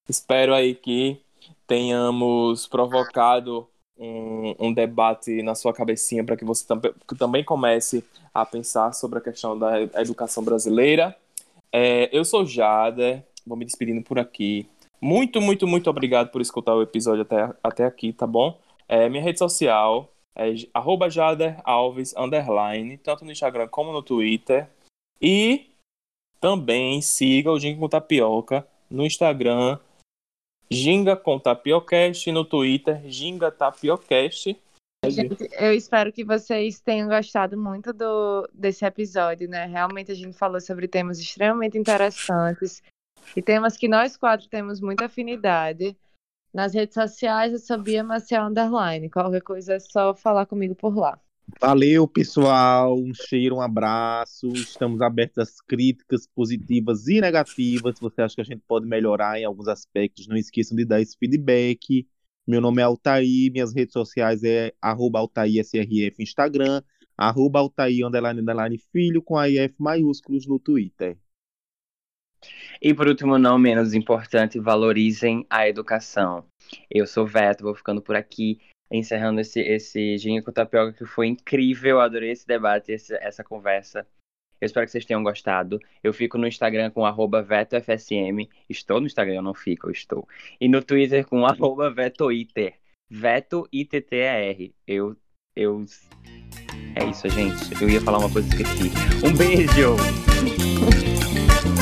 Speaker 4: Espero aí que tenhamos provocado um, um debate na sua cabecinha para que você tam que também comece a pensar sobre a questão da educação brasileira. É, eu sou Jader, vou me despedindo por aqui. Muito, muito, muito obrigado por escutar o episódio até, até aqui, tá bom? É, minha rede social é arroba Jader Alves, underline, tanto no Instagram como no Twitter. E também siga o Jingle com Tapioca no Instagram, Ginga com Tapiocast no Twitter, Ginga Tapiocast.
Speaker 2: Gente, eu espero que vocês tenham gostado muito do, desse episódio, né? Realmente a gente falou sobre temas extremamente interessantes e temas que nós quatro temos muita afinidade. Nas redes sociais eu sou Bia Maciel Underline. Qualquer coisa é só falar comigo por lá.
Speaker 3: Valeu, pessoal. Um cheiro, um abraço. Estamos abertos às críticas positivas e negativas. Se você acha que a gente pode melhorar em alguns aspectos, não esqueçam de dar esse feedback. Meu nome é Altair, minhas redes sociais é arroba AltairSRF Instagram, arroba Altair, underline, underline, filho, com IF maiúsculos no Twitter.
Speaker 1: E por último, não menos importante, valorizem a educação. Eu sou Veto, vou ficando por aqui encerrando esse, esse Ginho com Tapioca, que foi incrível. Adorei esse debate, esse, essa conversa. Eu espero que vocês tenham gostado. Eu fico no Instagram com VetoFSM. Estou no Instagram, eu não fico, eu estou. E no Twitter com [laughs] arroba VetoItter. Veto I-T-T-E-R. Eu, eu. É isso, gente. Eu ia falar uma coisa que esqueci. Um beijo! [laughs]